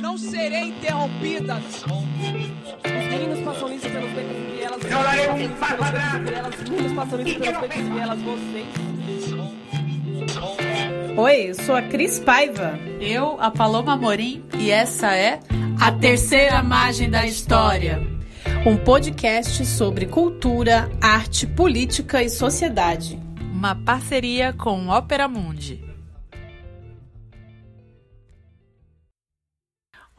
Não serei interrompida. Os meninos passam isso pelos becos e vielas. Eu darei um passo atrás. Os meninos passam isso pelos becos e vielas. Vocês. Oi, eu sou a Cris Paiva. Eu, a Paloma Morim, e essa é A Terceira Margem da História. Um podcast sobre cultura, arte, política e sociedade. Uma parceria com Ópera Mundi.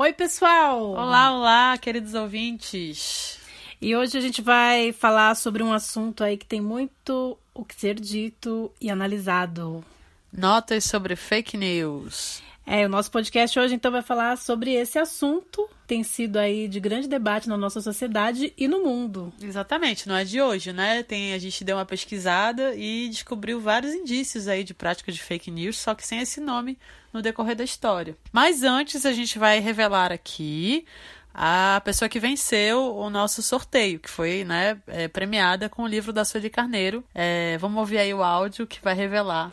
Oi, pessoal! Olá, olá, queridos ouvintes! E hoje a gente vai falar sobre um assunto aí que tem muito o que ser dito e analisado. Notas sobre fake news. É, o nosso podcast hoje então vai falar sobre esse assunto. Tem sido aí de grande debate na nossa sociedade e no mundo. Exatamente, não é de hoje, né? Tem, a gente deu uma pesquisada e descobriu vários indícios aí de prática de fake news, só que sem esse nome no decorrer da história. Mas antes a gente vai revelar aqui a pessoa que venceu o nosso sorteio, que foi né, é, premiada com o livro da Sueli Carneiro. É, vamos ouvir aí o áudio que vai revelar.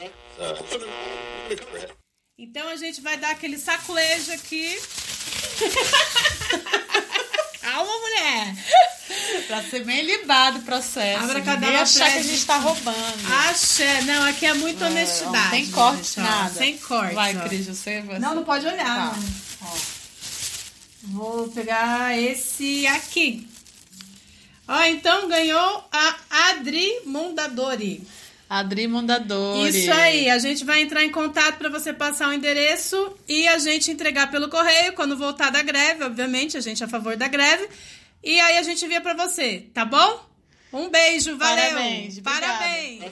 Então a gente vai dar aquele saculejo aqui. Calma, mulher! pra ser bem libado o processo. Abra Ninguém achar que a gente tá roubando. Axé. Não, aqui é muita É, honestidade. não tem corte, gente, nada. Sem corte. Vai. Cris, você vai. Não, não pode olhar. Tá. Vou pegar esse aqui. Ó, então ganhou a Adri Mondadori. Adri Mondadori. Isso aí, a gente vai entrar em contato para você passar o endereço e a gente entregar pelo correio quando voltar da greve, obviamente, a gente é a favor da greve. E aí a gente envia para você, tá bom? Um beijo, valeu. Parabéns. Parabéns.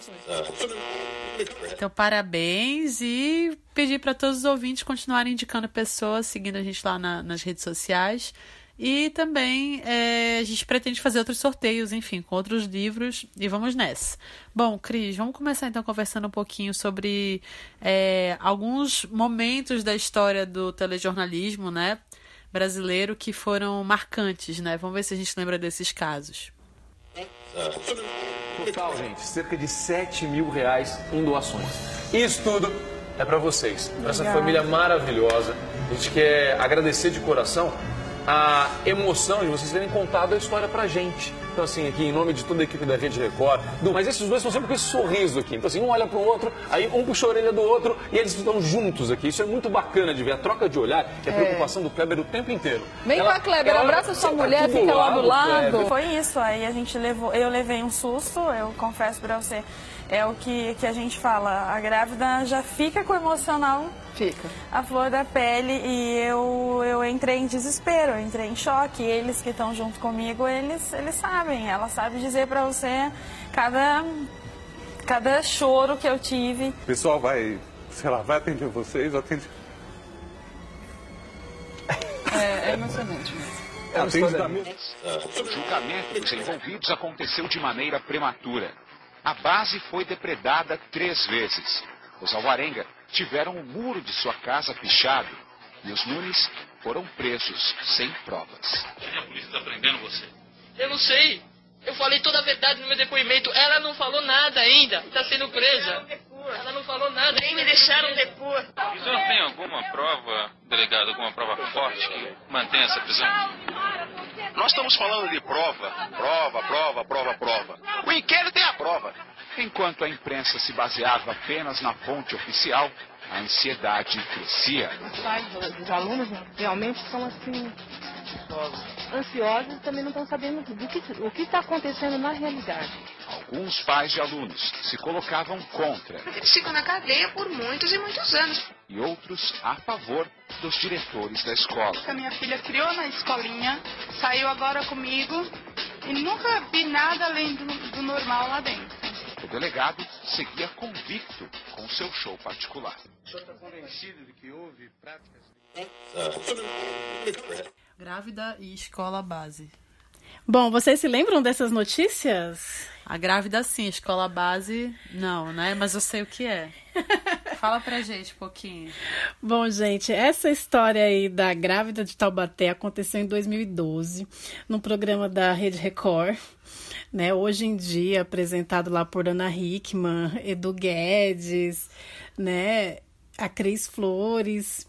Então, parabéns e pedir para todos os ouvintes continuarem indicando pessoas, seguindo a gente lá na- nas redes sociais. E também é, a gente pretende fazer outros sorteios, enfim, com outros livros e vamos nessa. Bom, Cris, vamos começar então conversando um pouquinho sobre é, alguns momentos da história do telejornalismo, né, brasileiro que foram marcantes, né? Vamos ver se a gente lembra desses casos. Total, gente, cerca de 7 mil reais em doações. Isso tudo é pra vocês, pra essa família maravilhosa. A gente quer agradecer de coração a emoção de vocês terem contado a história pra gente. Então, assim, aqui em nome de toda a equipe da Rede Record, Du, mas esses dois estão sempre com esse sorriso aqui. Então, assim, um olha pro outro, aí um puxa a orelha do outro e eles estão juntos aqui. Isso é muito bacana de ver. A troca de olhar e a preocupação do Kleber o tempo inteiro. Vem Ela- cá, Kleber, ela abraça sua senta mulher, do fica lá do Kleber. lado. Foi isso, aí a gente levou, eu levei um susto, eu confesso pra você. É o que, que a gente fala, a grávida já fica com o emocional Fica. a flor da pele e eu, eu entrei em desespero, eu entrei em choque. Eles que estão junto comigo, eles, eles sabem, ela sabe dizer pra você cada, cada choro que eu tive. O pessoal vai, sei lá, vai atender vocês, atende. É, é emocionante mesmo. atende da mesma. O julgamento dos envolvidos aconteceu de maneira prematura. A base foi depredada três vezes. Os Alvarenga tiveram o muro de sua casa pichado e os Nunes foram presos sem provas. A polícia tá prendendo você? Eu não sei. Eu falei toda a verdade no meu depoimento. Ela não falou nada ainda. Está sendo presa. Ela não falou nada. Nem me deixaram depor. O senhor tem alguma prova, delegado, alguma prova forte que mantenha essa prisão? Nós estamos falando de prova, prova, prova, prova, prova. O inquérito é a prova. Enquanto a imprensa se baseava apenas na fonte oficial, a ansiedade crescia. Os pais do- dos alunos realmente são assim ansiosos e também não estão sabendo do que o que está acontecendo na realidade. Alguns pais de alunos se colocavam contra Eles ficam na cadeia por muitos e muitos anos. e outros a favor dos diretores da escola. A minha filha criou na escolinha, saiu agora comigo e nunca vi nada além do, do normal lá dentro. O delegado seguia convicto com seu show particular. O senhor está convencido de que houve práticas. Grávida e escola base. Bom, vocês se lembram dessas notícias? A grávida sim, escola base não, né? Mas eu sei o que é. Fala pra gente um pouquinho. Bom, gente, essa história aí da grávida de Taubaté aconteceu em 2012, num programa da Rede Record. Né, hoje em dia, apresentado lá por Ana Hickman, Edu Guedes, né? a Cris Flores.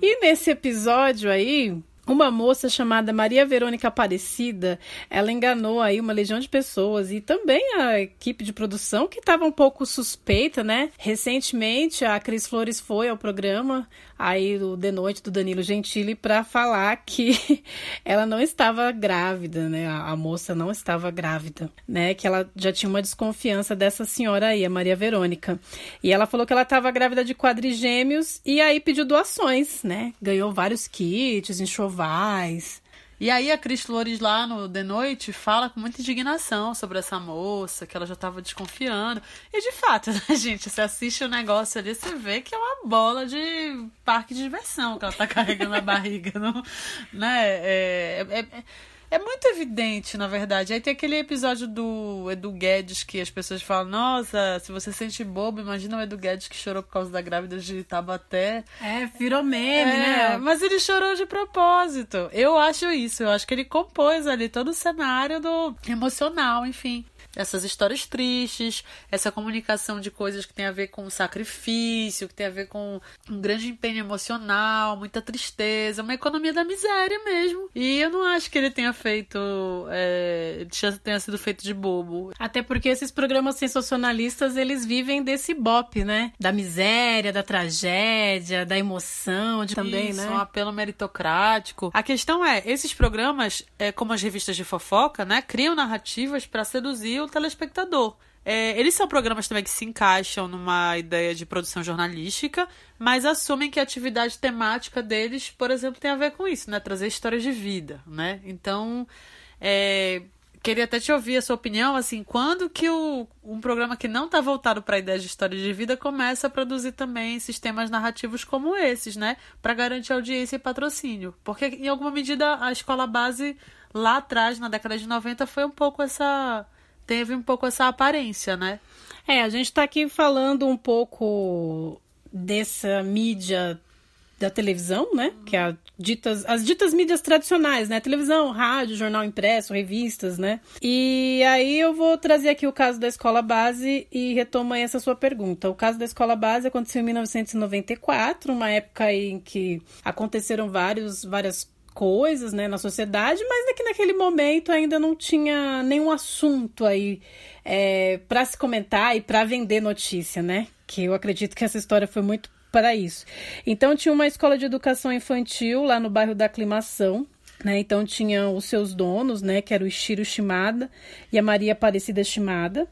E nesse episódio aí, uma moça chamada Maria Verônica Aparecida, ela enganou aí uma legião de pessoas e também a equipe de produção que estava um pouco suspeita, né? Recentemente a Cris Flores foi ao programa aí do The Noite do Danilo Gentili para falar que ela não estava grávida, né? A, a, moça não estava grávida, né? Que ela já tinha uma desconfiança dessa senhora aí, a Maria Verônica. E ela falou que ela estava grávida de quadrigêmeos e aí pediu doações, né? Ganhou vários kits, enxovais. E aí a Cris Flores lá no The Noite fala com muita indignação sobre essa moça, que ela já tava desconfiando. E de fato, né, gente, você assiste o negócio ali, você vê que é uma bola de parque de diversão que ela tá carregando na barriga, não, né? É, é, é é muito evidente, na verdade. Aí tem aquele episódio do Edu Guedes que as pessoas falam: Nossa, se você sente bobo, imagina o Edu Guedes que chorou por causa da grávida de Tabaté. É, virou meme, é, né? Mas ele chorou de propósito. Eu acho isso. Eu acho que ele compôs ali todo o cenário do emocional, enfim essas histórias tristes, essa comunicação de coisas que tem a ver com sacrifício, que tem a ver com um grande empenho emocional, muita tristeza, uma economia da miséria mesmo. E eu não acho que ele tenha feito, é, tenha sido feito de bobo. Até porque esses programas sensacionalistas, eles vivem desse bop, né? Da miséria, da tragédia, da emoção, de também, Isso, né? um apelo meritocrático. A questão é, esses programas, é, como as revistas de fofoca, né, criam narrativas para seduzir o telespectador. É, eles são programas também que se encaixam numa ideia de produção jornalística, mas assumem que a atividade temática deles, por exemplo, tem a ver com isso, né? Trazer histórias de vida, né? Então, é, queria até te ouvir a sua opinião, assim, quando que o, um programa que não está voltado para a ideia de história de vida começa a produzir também sistemas narrativos como esses, né? Para garantir audiência e patrocínio. Porque, em alguma medida, a escola base lá atrás, na década de 90, foi um pouco essa teve um pouco essa aparência, né? É, a gente está aqui falando um pouco dessa mídia da televisão, né? Que é ditas, as ditas mídias tradicionais, né? Televisão, rádio, jornal impresso, revistas, né? E aí eu vou trazer aqui o caso da escola base e retomo essa sua pergunta. O caso da escola base aconteceu em 1994, uma época em que aconteceram vários, várias coisas né, na sociedade, mas é que naquele momento ainda não tinha nenhum assunto aí é, para se comentar e para vender notícia, né? Que eu acredito que essa história foi muito para isso. Então tinha uma escola de educação infantil lá no bairro da Aclimação, né? Então tinha os seus donos, né, que era o Ishiro Shimada e a Maria Aparecida Shimada.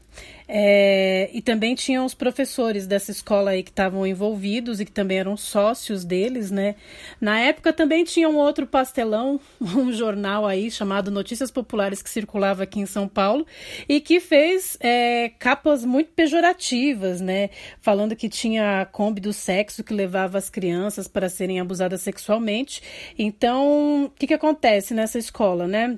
É, e também tinham os professores dessa escola aí que estavam envolvidos e que também eram sócios deles, né? Na época também tinha um outro pastelão, um jornal aí chamado Notícias Populares que circulava aqui em São Paulo e que fez é, capas muito pejorativas, né? Falando que tinha a Kombi do sexo que levava as crianças para serem abusadas sexualmente. Então, o que, que acontece nessa escola, né?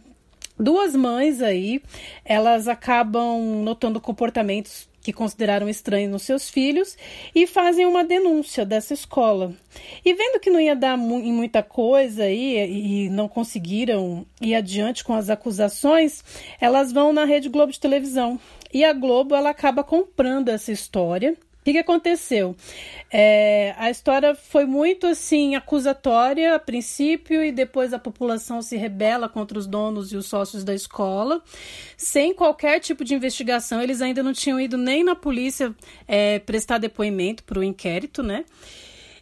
Duas mães aí, elas acabam notando comportamentos que consideraram estranhos nos seus filhos e fazem uma denúncia dessa escola. E vendo que não ia dar mu em muita coisa aí, e não conseguiram ir adiante com as acusações, elas vão na Rede Globo de televisão. E a Globo ela acaba comprando essa história o que, que, aconteceu? É, a história foi muito assim acusatória a princípio e depois a população se rebela contra os donos e os sócios da escola, sem qualquer tipo de investigação. Eles ainda não tinham ido nem na polícia é, prestar depoimento para o inquérito, né?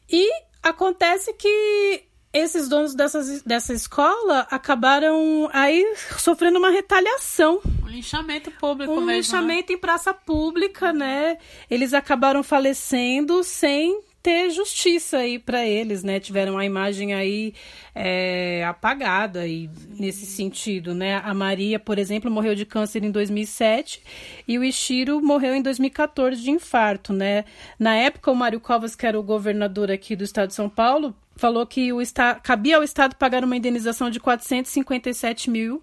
E acontece que esses donos dessas, dessa escola acabaram aí sofrendo uma retaliação. Um linchamento público um mesmo. Um linchamento né? em praça pública, né? Eles acabaram falecendo sem ter justiça aí para eles, né? Tiveram a imagem aí é, apagada aí nesse sentido, né? A Maria, por exemplo, morreu de câncer em 2007 e o Ishiro morreu em 2014 de infarto, né? Na época, o Mário Covas, que era o governador aqui do estado de São Paulo, falou que o cabia ao Estado pagar uma indenização de 457 mil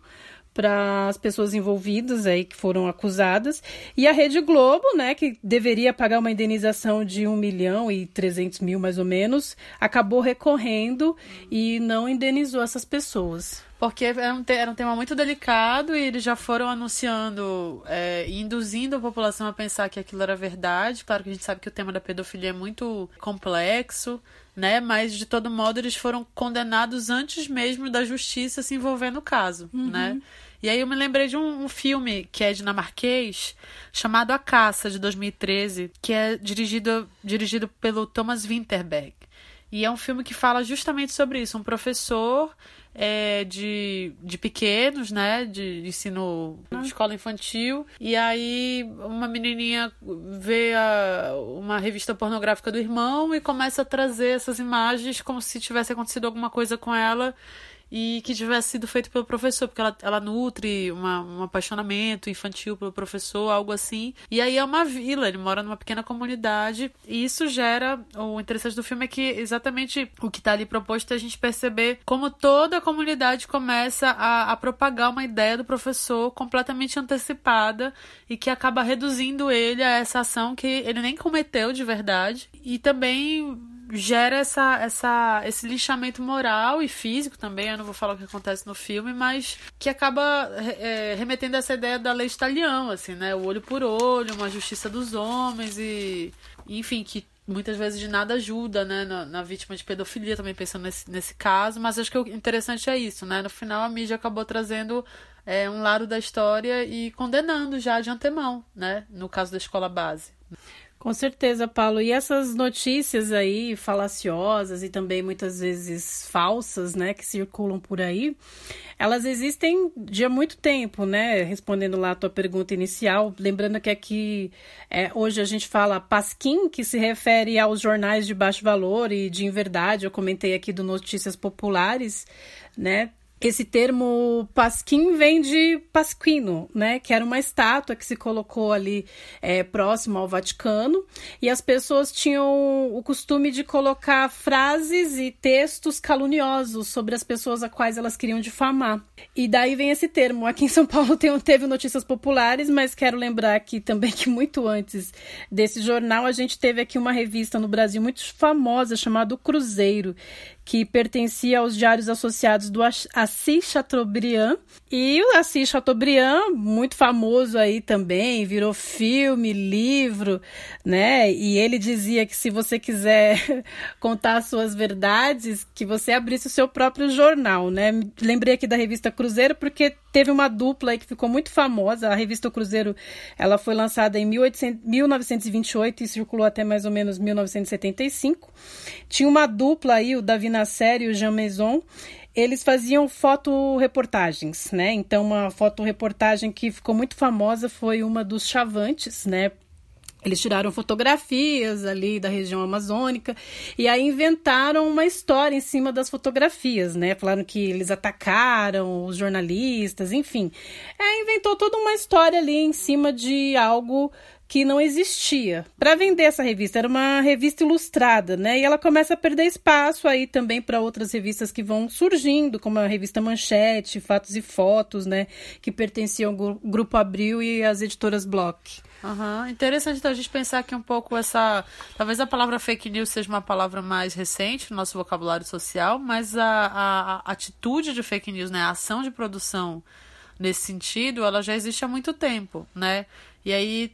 para as pessoas envolvidas aí que foram acusadas e a Rede Globo, né, que deveria pagar uma indenização de 1 milhão e 300 mil mais ou menos, acabou recorrendo e não indenizou essas pessoas. Porque era um, te- era um tema muito delicado e eles já foram anunciando é, induzindo a população a pensar que aquilo era verdade. Claro que a gente sabe que o tema da pedofilia é muito complexo, né? Mas, de todo modo, eles foram condenados antes mesmo da justiça se envolver no caso, Uhum. né? E aí eu me lembrei de um, um filme que é dinamarquês, chamado A Caça, de 2013, que é dirigido, dirigido pelo Thomas Winterberg. E é um filme que fala justamente sobre isso. Um professor é, de, de pequenos, né? De ensino de escola infantil. E aí uma menininha vê a- uma revista pornográfica do irmão e começa a trazer essas imagens como se tivesse acontecido alguma coisa com ela e que tivesse sido feito pelo professor, porque ela, ela nutre uma, um apaixonamento infantil pelo professor, algo assim. E aí é uma vila, ele mora numa pequena comunidade, e isso gera. O interessante do filme é que exatamente o que está ali proposto é a gente perceber como toda a comunidade começa a, a propagar uma ideia do professor completamente antecipada e que acaba reduzindo ele a essa ação que ele nem cometeu de verdade. E também gera essa, essa, esse lixamento moral e físico também. Eu não vou falar o que acontece no filme, mas que acaba é, remetendo a essa ideia da lei estalião, assim, né? O olho por olho, uma justiça dos homens e, enfim, que muitas vezes de nada ajuda, né, na, na vítima de pedofilia, também pensando nesse, nesse caso, mas acho que o interessante é isso, né, no final a mídia acabou trazendo é, um lado da história e condenando já de antemão, né, no caso da escola base. Com certeza, Paulo. E essas notícias aí falaciosas e também muitas vezes falsas, né, que circulam por aí, elas existem de há muito tempo, né? Respondendo lá a tua pergunta inicial, lembrando que aqui é, hoje a gente fala pasquim, que se refere aos jornais de baixo valor e de inverdade. Eu comentei aqui do Notícias Populares, né? Esse termo pasquim vem de Pasquino, né? Que era uma estátua que se colocou ali é, próximo ao Vaticano e as pessoas tinham o costume de colocar frases e textos caluniosos sobre as pessoas a quais elas queriam difamar. E daí vem esse termo. Aqui em São Paulo tem, teve notícias populares, mas quero lembrar aqui também que muito antes desse jornal a gente teve aqui uma revista no Brasil muito famosa chamada Cruzeiro, que pertencia aos diários associados do Assis Chateaubriand. E o Assis Chateaubriand, muito famoso aí também, virou filme, livro, né? E ele dizia que se você quiser contar suas verdades, que você abrisse o seu próprio jornal, né? Lembrei aqui da revista Cruzeiro porque teve uma dupla aí que ficou muito famosa. A revista Cruzeiro, ela foi lançada em 1800, 1928 e circulou até mais ou menos 1975. Tinha uma dupla aí, o Davi Nasser e o Jean Maison. Eles faziam fotoreportagens, né? Então, uma fotoreportagem que ficou muito famosa foi uma dos Chavantes, né? Eles tiraram fotografias ali da região amazônica e aí inventaram uma história em cima das fotografias, né? Falaram que eles atacaram os jornalistas, enfim. É, inventou toda uma história ali em cima de algo que não existia. Para vender essa revista, era uma revista ilustrada, né? E ela começa a perder espaço aí também para outras revistas que vão surgindo, como a revista Manchete, Fatos e Fotos, né? Que pertenciam ao Grupo Abril e às editoras Block. Uhum. Interessante então a gente pensar que um pouco essa. Talvez a palavra fake news seja uma palavra mais recente no nosso vocabulário social, mas a, a, a atitude de fake news, né? A ação de produção nesse sentido, ela já existe há muito tempo, né? E aí,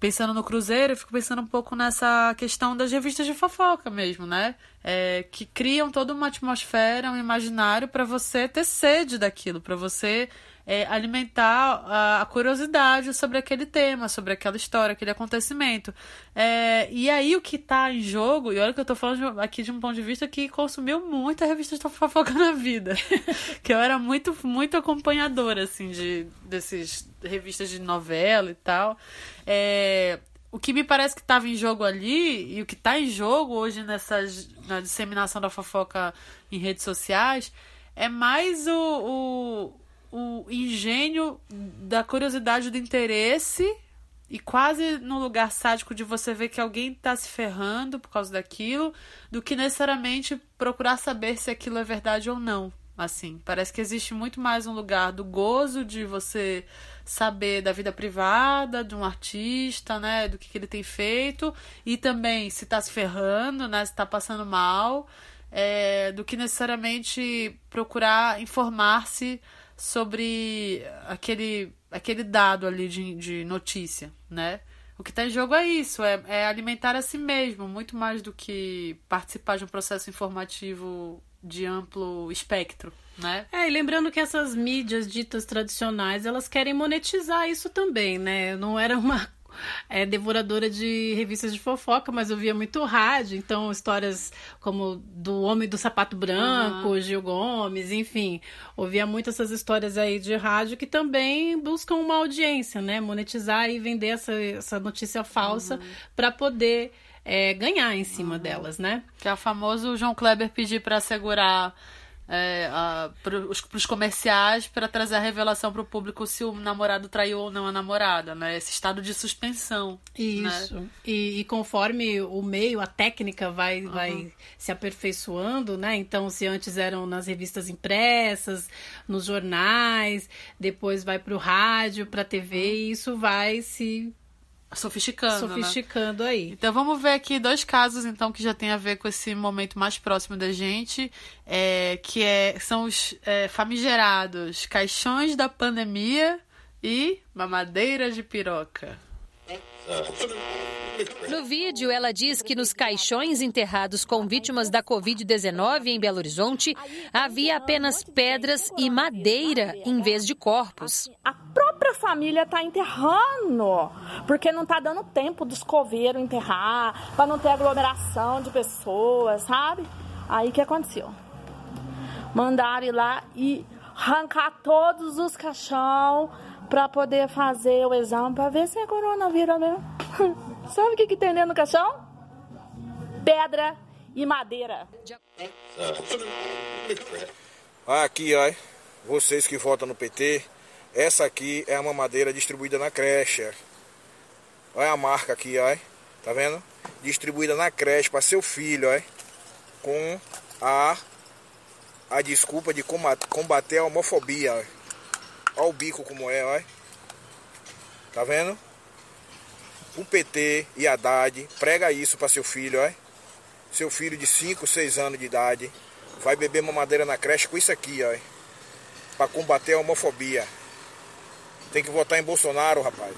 pensando no Cruzeiro, eu fico pensando um pouco nessa questão das revistas de fofoca mesmo, né? É, que criam toda uma atmosfera, um imaginário para você ter sede daquilo, para você é, alimentar a, a, curiosidade sobre aquele tema, sobre aquela história, aquele acontecimento. É, e aí o que está em jogo, e olha que eu estou falando aqui de um ponto de vista que consumiu muita revista de fofoca na vida. que eu era muito, muito acompanhadora, assim, de desses revistas de novela e tal. É, o que me parece que estava em jogo ali, e o que está em jogo hoje nessa, na disseminação da fofoca em redes sociais, é mais o, o o engenho da curiosidade do interesse e quase no lugar sádico de você ver que alguém está se ferrando por causa daquilo, do que necessariamente procurar saber se aquilo é verdade ou não. Assim, parece que existe muito mais um lugar do gozo de você saber da vida privada de um artista, né, do que, que ele tem feito, e também se está se ferrando, né, se está passando mal. é, do que necessariamente procurar informar-se sobre aquele, aquele dado ali de, de notícia, né? O que está em jogo é isso, é, é alimentar a si mesmo, muito mais do que participar de um processo informativo de amplo espectro, né? É, e lembrando que essas mídias ditas tradicionais, elas querem monetizar isso também, né? Não era uma é, devoradora de revistas de fofoca, mas eu via muito rádio, então histórias como do Homem do Sapato Branco, uhum. Gil Gomes, enfim, ouvia muito essas histórias aí de rádio que também buscam uma audiência, né? Monetizar e vender essa, essa notícia falsa uhum. para poder é, ganhar em cima uhum. delas, né? Que é o famoso João Kleber pedir para segurar é, para os comerciais para trazer a revelação para o público se o namorado traiu ou não a namorada, né? Esse estado de suspensão. Isso. Né? E, e, conforme o meio, a técnica vai, uhum. vai se aperfeiçoando, né? Então, se antes eram nas revistas impressas, nos jornais, depois vai para o rádio, para a TV, uhum. e isso vai se sofisticando. Sofisticando né? aí. Então vamos ver aqui dois casos então que já tem a ver com esse momento mais próximo da gente, é, que é, são os é, famigerados caixões da pandemia e mamadeira de piroca. No vídeo, ela diz que nos caixões enterrados com vítimas da Covid-19 em Belo Horizonte havia apenas pedras e madeira em vez de corpos. A própria família está enterrando, porque não está dando tempo dos coveiros enterrar, para não ter aglomeração de pessoas, sabe? Aí que aconteceu? Mandaram ir lá e arrancar todos os caixão para poder fazer o exame para ver se é coronavírus mesmo. Sabe o que, que tem dentro do caixão? Pedra e madeira. Aqui, ó, vocês que votam no PT, essa aqui é uma madeira distribuída na creche. Olha a marca aqui, ó, tá vendo? Distribuída na creche para seu filho, ó, com a a desculpa de combater a homofobia. Ó. Olha o bico como é, olha. Tá vendo? O PT e Haddad prega isso para seu filho, olha. Seu filho de 5, 6 anos de idade vai beber mamadeira na creche com isso aqui, olha. Para combater a homofobia. Tem que votar em Bolsonaro, rapaz.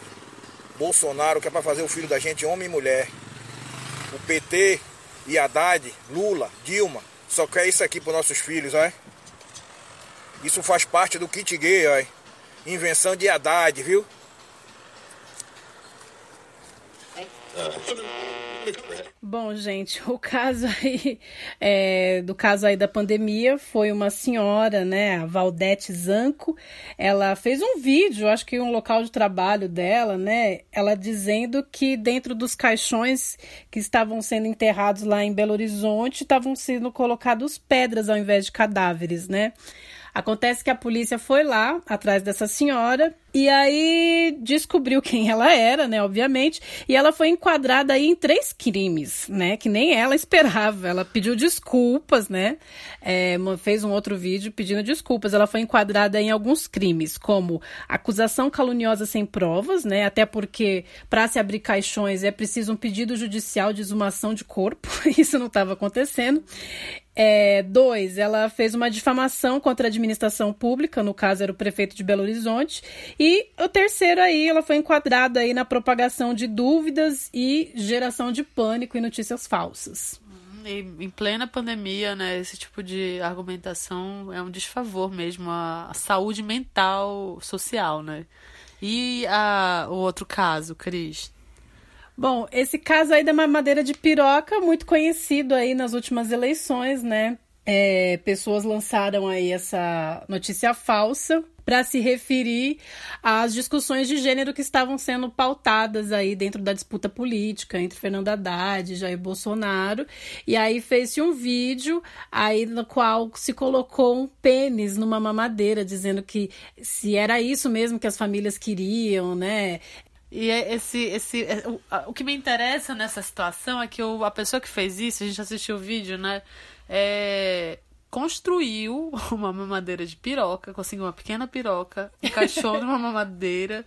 Bolsonaro que é para fazer o filho da gente homem e mulher. O PT e Haddad, Lula, Dilma, só quer isso aqui para nossos filhos, olha. Isso faz parte do kit gay, olha. Invenção de Haddad, viu? Bom, gente, o caso aí é, do caso aí da pandemia foi uma senhora, né, a Valdete Zanco. Ela fez um vídeo, acho que um local de trabalho dela, né, ela dizendo que dentro dos caixões que estavam sendo enterrados lá em Belo Horizonte estavam sendo colocados pedras ao invés de cadáveres, né? Acontece que a polícia foi lá atrás dessa senhora e aí descobriu quem ela era, né, obviamente, e ela foi enquadrada aí em três crimes, né, que nem ela esperava. Ela pediu desculpas, né, é, fez um outro vídeo pedindo desculpas. Ela foi enquadrada em alguns crimes, como acusação caluniosa sem provas, né, até porque para se abrir caixões é preciso um pedido judicial de exumação de corpo, isso não estava acontecendo. É, dois, ela fez uma difamação contra a administração pública, no caso era o prefeito de Belo Horizonte. E o terceiro aí, ela foi enquadrada aí na propagação de dúvidas e geração de pânico e notícias falsas. E em plena pandemia, né, esse tipo de argumentação é um desfavor mesmo à saúde mental social, né? E a, o outro caso, Cris? Bom, esse caso aí da mamadeira de piroca, muito conhecido aí nas últimas eleições, né? É, pessoas lançaram aí essa notícia falsa para se referir às discussões de gênero que estavam sendo pautadas aí dentro da disputa política entre Fernando Haddad e Jair Bolsonaro. E aí fez-se um vídeo aí no qual se colocou um pênis numa mamadeira, dizendo que se era isso mesmo que as famílias queriam, né? E é esse, esse, é, o, que me interessa nessa situação é que o, a pessoa que fez isso, a gente assistiu o vídeo, né? É, construiu uma mamadeira de piroca, conseguiu uma pequena piroca, encaixou numa mamadeira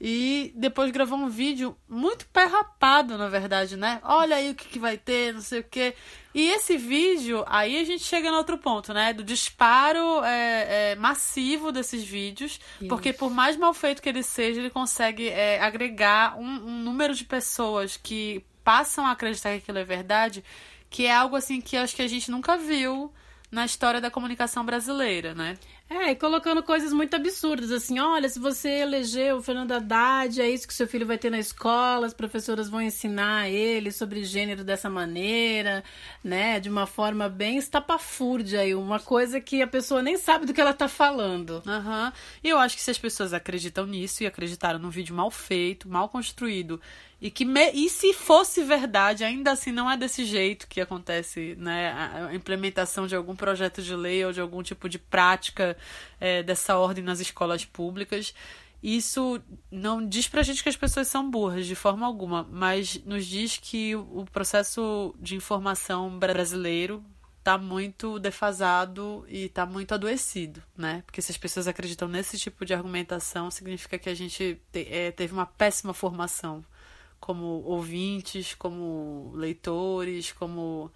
e depois gravou um vídeo muito perrapado, na verdade, né? Olha aí o que, que vai ter, não sei o quê. E esse vídeo, aí a gente chega no outro ponto, né? Do disparo é, é, massivo desses vídeos, Isso. porque por mais mal feito que ele seja, ele consegue é, agregar um, um número de pessoas que passam a acreditar que aquilo é verdade, que é algo assim que acho que a gente nunca viu na história da comunicação brasileira, né? É, e colocando coisas muito absurdas, assim, olha, se você elegeu o Fernando Haddad, é isso que seu filho vai ter na escola, as professoras vão ensinar ele sobre gênero dessa maneira, né, de uma forma bem estapafúrdia aí, uma coisa que a pessoa nem sabe do que ela tá falando. Aham, uhum. e eu acho que se as pessoas acreditam nisso e acreditaram num vídeo mal feito, mal construído, e que me... e se fosse verdade, ainda assim não é desse jeito que acontece, né? A implementação de algum projeto de lei ou de algum tipo de prática é, dessa ordem nas escolas públicas. Isso não diz pra gente que as pessoas são burras de forma alguma, mas nos diz que o processo de informação brasileiro tá muito defasado e tá muito adoecido, né? Porque se as pessoas acreditam nesse tipo de argumentação, significa que a gente te, é, teve uma péssima formação como ouvintes, como leitores, como.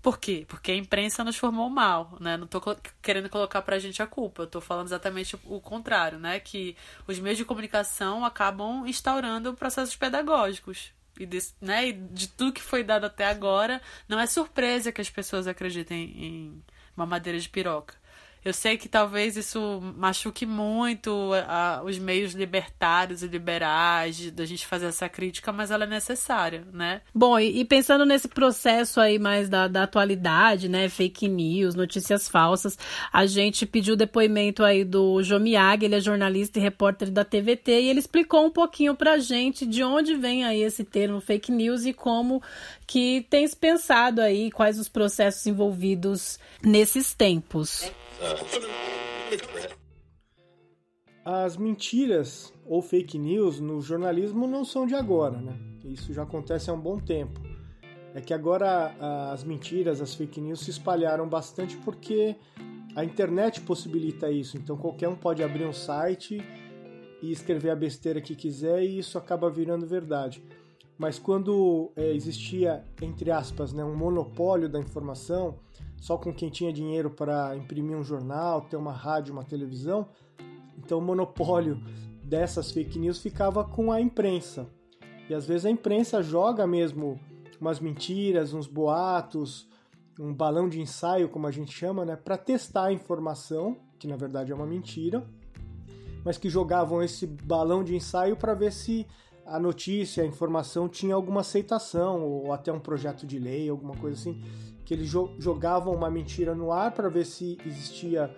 Por quê? Porque a imprensa nos formou mal, né? Não tô querendo colocar pra gente a culpa, eu tô falando exatamente o contrário, né? Que os meios de comunicação acabam instaurando processos pedagógicos. E de, né, e de tudo que foi dado até agora, não é surpresa que as pessoas acreditem em uma madeira de piroca. Eu sei que talvez isso machuque muito a, os meios libertários e liberais da gente fazer essa crítica, mas ela é necessária, né? Bom, e, e pensando nesse processo aí mais da, da atualidade, né? Fake news, notícias falsas, a gente pediu depoimento aí do Jomiag, ele é jornalista e repórter da TVT, e ele explicou um pouquinho pra gente de onde vem aí esse termo fake news e como que tens pensado aí, quais os processos envolvidos nesses tempos. As mentiras ou fake news no jornalismo não são de agora, né? Isso já acontece há um bom tempo. É que agora as mentiras, as fake news se espalharam bastante porque a internet possibilita isso. Então qualquer um pode abrir um site e escrever a besteira que quiser e isso acaba virando verdade. Mas quando é, existia, entre aspas, né, um monopólio da informação, só com quem tinha dinheiro para imprimir um jornal, ter uma rádio, uma televisão. Então o monopólio dessas fake news ficava com a imprensa. E às vezes a imprensa joga mesmo umas mentiras, uns boatos, um balão de ensaio, como a gente chama, né, para testar a informação, que na verdade é uma mentira, mas que jogavam esse balão de ensaio para ver se a notícia, a informação tinha alguma aceitação ou até um projeto de lei, alguma coisa assim que eles jogavam uma mentira no ar para ver se existia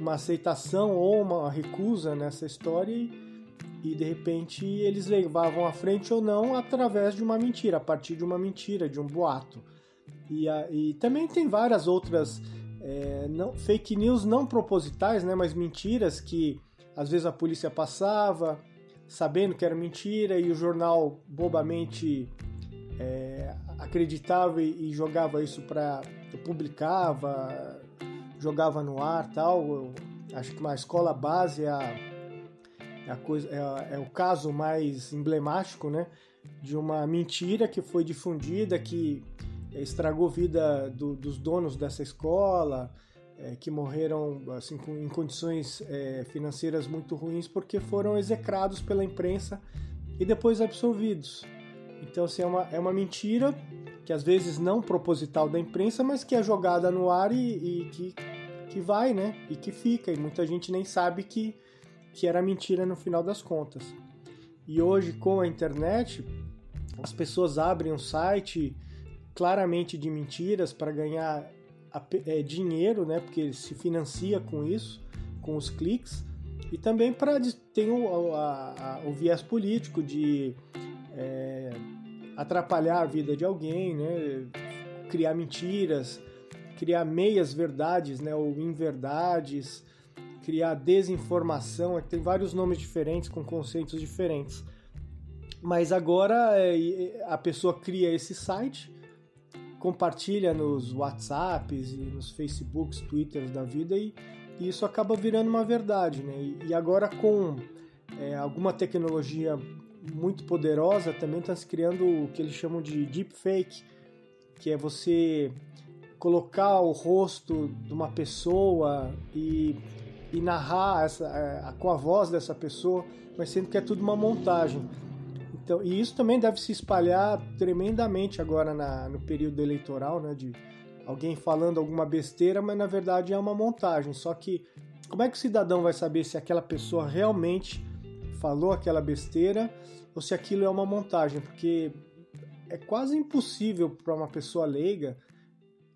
uma aceitação ou uma recusa nessa história e, e, de repente eles levavam à frente ou não através de uma mentira, a partir de uma mentira, de um boato. E, a, e também tem várias outras é, não, fake news não propositais, né, mas mentiras que às vezes a polícia passava sabendo que era mentira e o jornal bobamente é, acreditava e, jogava isso para publicava, jogava no ar tal. Eu acho que uma escola base é, a, é, a coisa, é, é, o caso mais emblemático, né? De uma mentira que foi difundida que estragou a vida do, dos donos dessa escola, é, que morreram assim com, em condições é, financeiras muito ruins porque foram execrados pela imprensa e depois absolvidos. Então, assim, é uma, é uma mentira que às vezes não proposital da imprensa, mas que é jogada no ar e, e que, que vai, né? E que fica. E muita gente nem sabe que, que era mentira no final das contas. E hoje, com a internet, as pessoas abrem um site claramente de mentiras para ganhar é, dinheiro, né? Porque se financia com isso, com os cliques. E também para tem o, a, a, o viés político de é, atrapalhar a vida de alguém, né? criar mentiras, criar meias verdades né? ou inverdades, criar desinformação. É tem vários nomes diferentes com conceitos diferentes. Mas agora é, a pessoa cria esse site compartilha nos WhatsApps nos Facebooks, Twitters da vida e, e isso acaba virando uma verdade, né? E agora com é, alguma tecnologia muito poderosa também está se criando o que eles chamam de deepfake, que é você colocar o rosto de uma pessoa e, e narrar essa, é, com a voz dessa pessoa, mas sendo que é tudo uma montagem. Então, e isso também deve se espalhar tremendamente agora na, no período eleitoral, né? De alguém falando alguma besteira, mas na verdade é uma montagem. Só que como é que o cidadão vai saber se aquela pessoa realmente falou aquela besteira ou se aquilo é uma montagem? Porque é quase impossível para uma pessoa leiga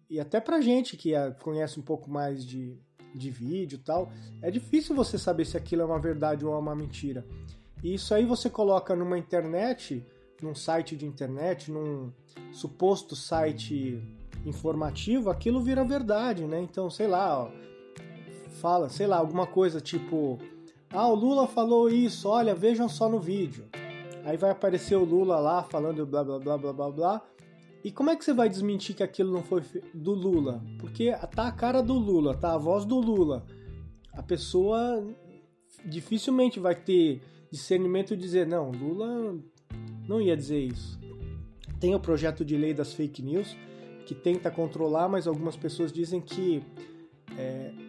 e até para gente que conhece um pouco mais de, de vídeo e tal, é difícil você saber se aquilo é uma verdade ou é uma mentira. E isso aí você coloca numa internet, num site de internet, num suposto site informativo, aquilo vira verdade, né? Então, sei lá, ó, fala, sei lá, alguma coisa tipo, ah, o Lula falou isso, olha, vejam só no vídeo. Aí vai aparecer o Lula lá falando blá blá blá blá blá blá. E como é que você vai desmentir que aquilo não foi do Lula? Porque tá a cara do Lula, tá a voz do Lula. A pessoa dificilmente vai ter discernimento de dizer, não, Lula não ia dizer isso. Tem o projeto de lei das fake news, que tenta controlar, mas algumas pessoas dizem que é,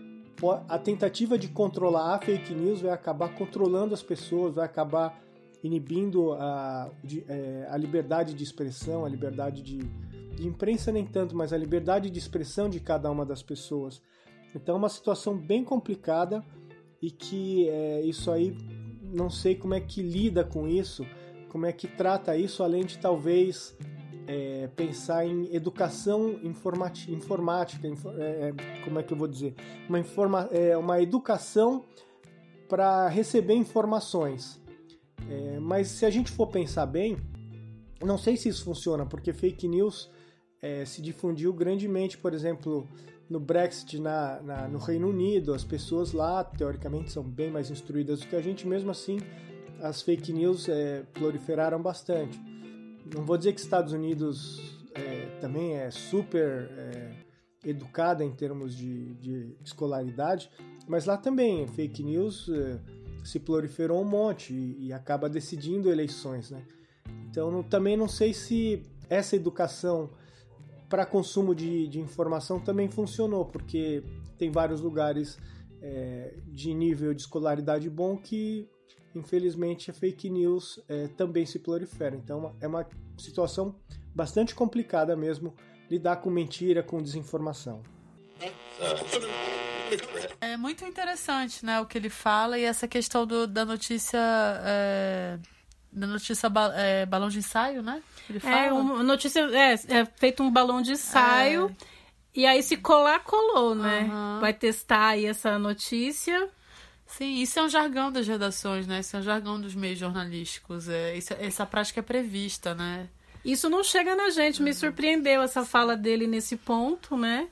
a tentativa de controlar a fake news vai acabar controlando as pessoas, vai acabar inibindo a, de, é, a liberdade de expressão, a liberdade de, de imprensa nem tanto, mas a liberdade de expressão de cada uma das pessoas. Então é uma situação bem complicada e que é, isso aí não sei como é que lida com isso, como é que trata isso, além de talvez é, pensar em educação informática, é, é, como é que eu vou dizer? Uma, informa, é, uma educação para receber informações. É, mas se a gente for pensar bem, não sei se isso funciona, porque fake news é, se difundiu grandemente, por exemplo, no Brexit na, na, no Reino Unido, as pessoas lá, teoricamente, são bem mais instruídas do que a gente, mesmo assim, as fake news é, proliferaram bastante. Não vou dizer que Estados Unidos é, também é super é, educada em termos de, de, escolaridade, mas lá também fake news é, se proliferou um monte e, e acaba decidindo eleições, né? Então não, também não sei se essa educação para consumo de, de, informação também funcionou, porque tem vários lugares é, de nível de escolaridade bom que, infelizmente, a fake news é, também se prolifera. Então, é uma situação bastante complicada mesmo lidar com mentira, com desinformação. É muito interessante, né, o que ele fala e essa questão do, da notícia é, da notícia é, balão de ensaio, né? Ele é, fala. É, uma notícia. É, é feito um balão de ensaio. É. E aí, se colar, colou, né? Uhum. Vai testar aí essa notícia. Sim, isso é um jargão das redações, né? Isso é um jargão dos meios jornalísticos. É, isso, essa prática é prevista, né? Isso não chega na gente. Uhum. Me surpreendeu essa fala dele nesse ponto, né?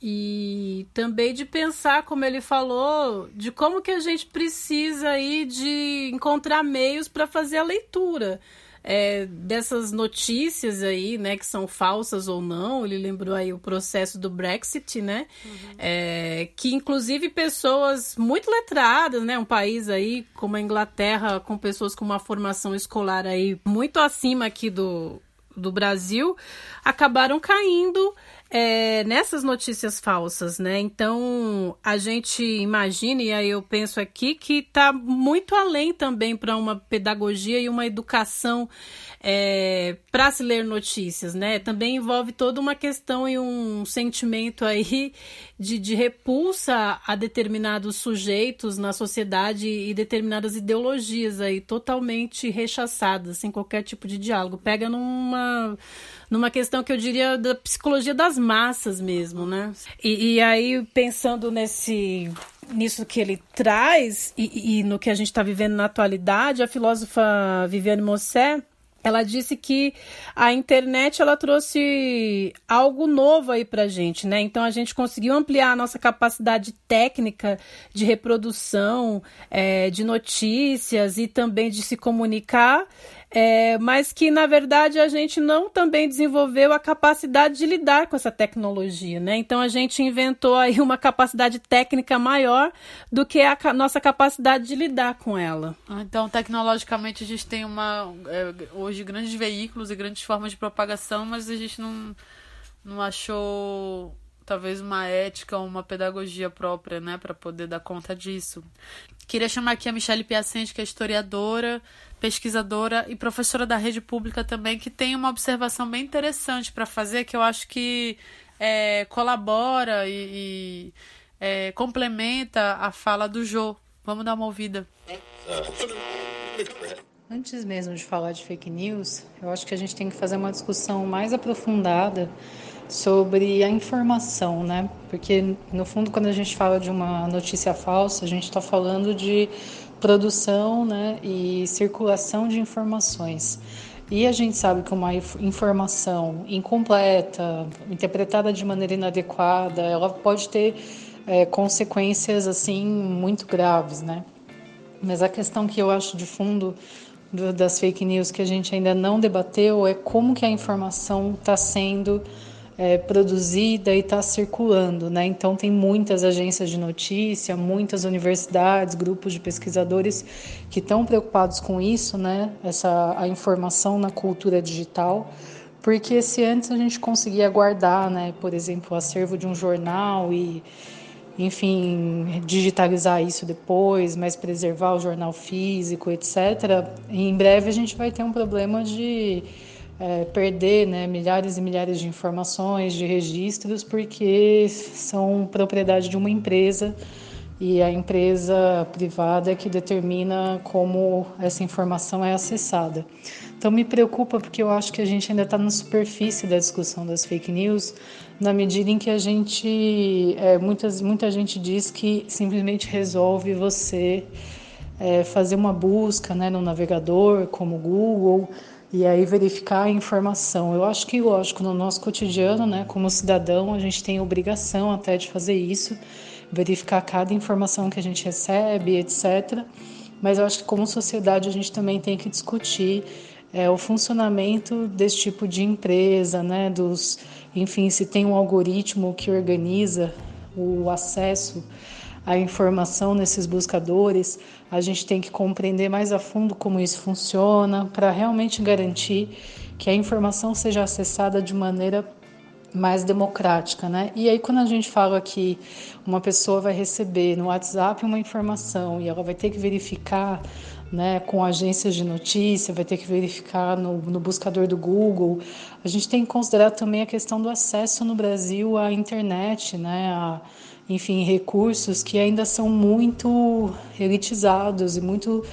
E também de pensar, como ele falou, de como que a gente precisa aí de encontrar meios para fazer a leitura. É, dessas notícias aí, né, que são falsas ou não. Ele lembrou aí o processo do Brexit, né? Uhum. É, que inclusive pessoas muito letradas, né? Um país aí como a Inglaterra, com pessoas com uma formação escolar aí muito acima aqui do, do Brasil, acabaram caindo é, nessas notícias falsas, né? Então a gente imagina, e aí eu penso aqui, que está muito além também para uma pedagogia e uma educação é, para se ler notícias, né? Também envolve toda uma questão e um sentimento aí de, de repulsa a determinados sujeitos na sociedade e determinadas ideologias aí totalmente rechaçadas, sem qualquer tipo de diálogo. Pega numa numa questão que eu diria da psicologia das massas mesmo, né? E, e aí, pensando nesse nisso que ele traz e, e no que a gente está vivendo na atualidade, a filósofa Viviane Mossé ela disse que a internet ela trouxe algo novo aí para gente, né? Então a gente conseguiu ampliar a nossa capacidade técnica de reprodução é, de notícias e também de se comunicar é, mas que na verdade a gente não também desenvolveu a capacidade de lidar com essa tecnologia, né? Então a gente inventou aí uma capacidade técnica maior do que a nossa capacidade de lidar com ela. Ah, então, tecnologicamente a gente tem uma é, hoje grandes veículos e grandes formas de propagação, mas a gente não não achou talvez uma ética ou uma pedagogia própria, né, para poder dar conta disso. Queria chamar aqui a Michelle Piacente, que é historiadora, pesquisadora e professora da rede pública também, que tem uma observação bem interessante para fazer, que eu acho que é, colabora e, e é, complementa a fala do Jô. Vamos dar uma ouvida. Antes mesmo de falar de fake news, eu acho que a gente tem que fazer uma discussão mais aprofundada sobre a informação, né? Porque no fundo, quando a gente fala de uma notícia falsa, a gente está falando de produção, né, e circulação de informações. E a gente sabe que uma informação incompleta, interpretada de maneira inadequada, ela pode ter é, consequências assim muito graves, né? Mas a questão que eu acho de fundo do, das fake news que a gente ainda não debateu é como que a informação está sendo é, produzida e está circulando, né? Então tem muitas agências de notícia, muitas universidades, grupos de pesquisadores que estão preocupados com isso, né? Essa a informação na cultura digital, porque se antes a gente conseguia guardar, né? Por exemplo, o acervo de um jornal e enfim, digitalizar isso depois, mas preservar o jornal físico, etc. Em breve a gente vai ter um problema de é, perder né, milhares e milhares de informações, de registros, porque são propriedade de uma empresa e a empresa privada é que determina como essa informação é acessada. Então me preocupa porque eu acho que a gente ainda está na superfície da discussão das fake news, na medida em que a gente, é, muitas, muita gente diz que simplesmente resolve você é, fazer uma busca né, no navegador, como Google, e aí verificar a informação. Eu acho que, lógico, no nosso cotidiano, né, como cidadão, a gente tem obrigação até de fazer isso, verificar cada informação que a gente recebe, etc. Mas eu acho que, como sociedade, a gente também tem que discutir é, o funcionamento desse tipo de empresa, né, dos, enfim, se tem um algoritmo que organiza o acesso à informação nesses buscadores, a gente tem que compreender mais a fundo como isso funciona para realmente garantir que a informação seja acessada de maneira mais democrática, né? E aí quando a gente fala que uma pessoa vai receber no WhatsApp uma informação e ela vai ter que verificar, né, com agências de notícia, vai ter que verificar no, no buscador do Google, a gente tem que considerar também a questão do acesso no Brasil à internet, né? A, enfim, recursos que ainda são muito elitizados e muito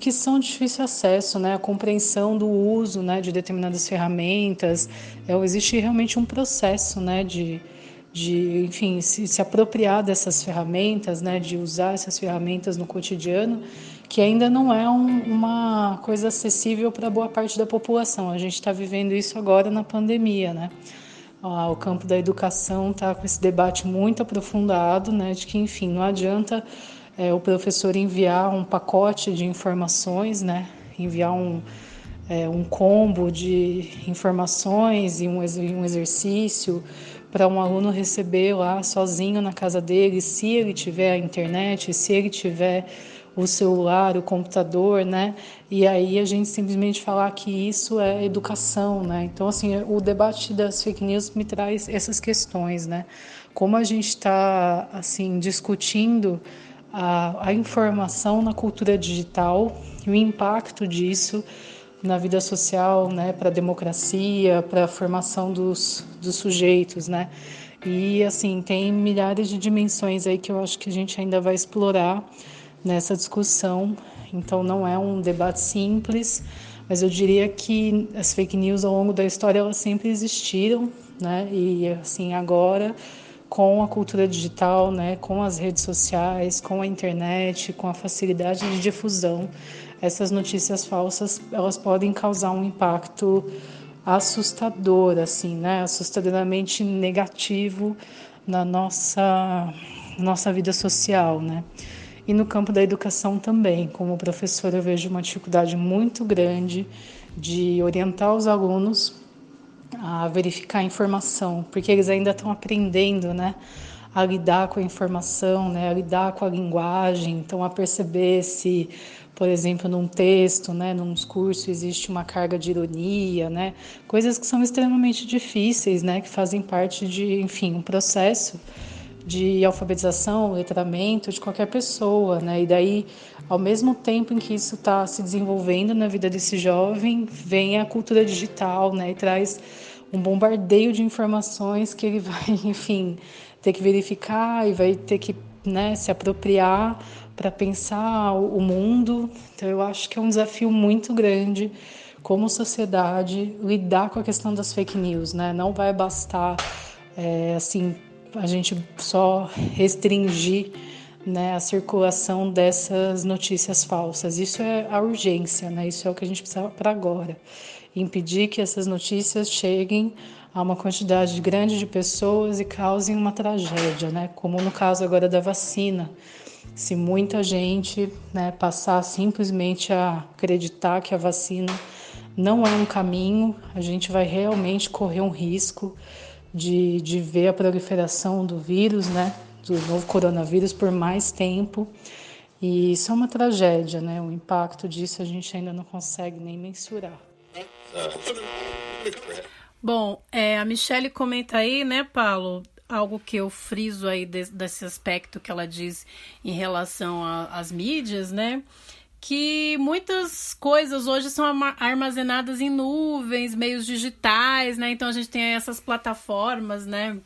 que são de difícil acesso, né? A compreensão do uso, né, de determinadas ferramentas, é, existe realmente um processo, né, de, de enfim, se, se apropriar dessas ferramentas, né, de usar essas ferramentas no cotidiano, que ainda não é um, uma coisa acessível para boa parte da população. A gente está vivendo isso agora na pandemia, né? Ah, o campo da educação está com esse debate muito aprofundado, né, de que, enfim, não adianta é, o professor enviar um pacote de informações, né, enviar um, é, um combo de informações e um, um exercício para um aluno receber lá sozinho na casa dele, se ele tiver a internet, se ele tiver o celular, o computador, né? E aí a gente simplesmente falar que isso é educação, né? Então, assim, o debate das fake news me traz essas questões, né? Como a gente está, assim, discutindo a, a informação na cultura digital e o impacto disso na vida social, né, para a democracia, para a formação dos, dos sujeitos, né? E assim, tem milhares de dimensões aí que eu acho que a gente ainda vai explorar nessa discussão. Então não é um debate simples, mas eu diria que as fake news ao longo da história elas sempre existiram, né? E assim agora com a cultura digital, né, com as redes sociais, com a internet, com a facilidade de difusão, essas notícias falsas elas podem causar um impacto assustador, assim, né, assustadoramente negativo na nossa nossa vida social, né. E no campo da educação também. Como professora, eu vejo uma dificuldade muito grande de orientar os alunos a verificar a informação, porque eles ainda estão aprendendo, né? A lidar com a informação, né? A lidar com a linguagem, então a perceber se, por exemplo, num texto, né? Num discurso existe uma carga de ironia, né? Coisas que são extremamente difíceis, né? Que fazem parte de, enfim, um processo de alfabetização, letramento de qualquer pessoa, né? E daí, ao mesmo tempo em que isso está se desenvolvendo na vida desse jovem, vem a cultura digital, né? E traz um bombardeio de informações que ele vai, enfim, ter que verificar e vai ter que né, se apropriar para pensar o mundo. Então, eu acho que é um desafio muito grande como sociedade lidar com a questão das fake news, né? Não vai bastar é, assim a gente só restringir né, a circulação dessas notícias falsas. Isso é a urgência, né? Isso é o que a gente precisa para agora. Impedir que essas notícias cheguem a uma quantidade grande de pessoas e causem uma tragédia, né? Como no caso agora da vacina. Se muita gente né, passar simplesmente a acreditar que a vacina não é um caminho, a gente vai realmente correr um risco de, de ver a proliferação do vírus, né, do novo coronavírus por mais tempo. E isso é uma tragédia, né? O impacto disso a gente ainda não consegue nem mensurar. Bom, é, a Michelle comenta aí, né, Paulo, algo que eu friso aí de, desse aspecto que ela diz em relação às mídias, né? Que muitas coisas hoje são armazenadas em nuvens, meios digitais, né? Então a gente tem essas plataformas, né?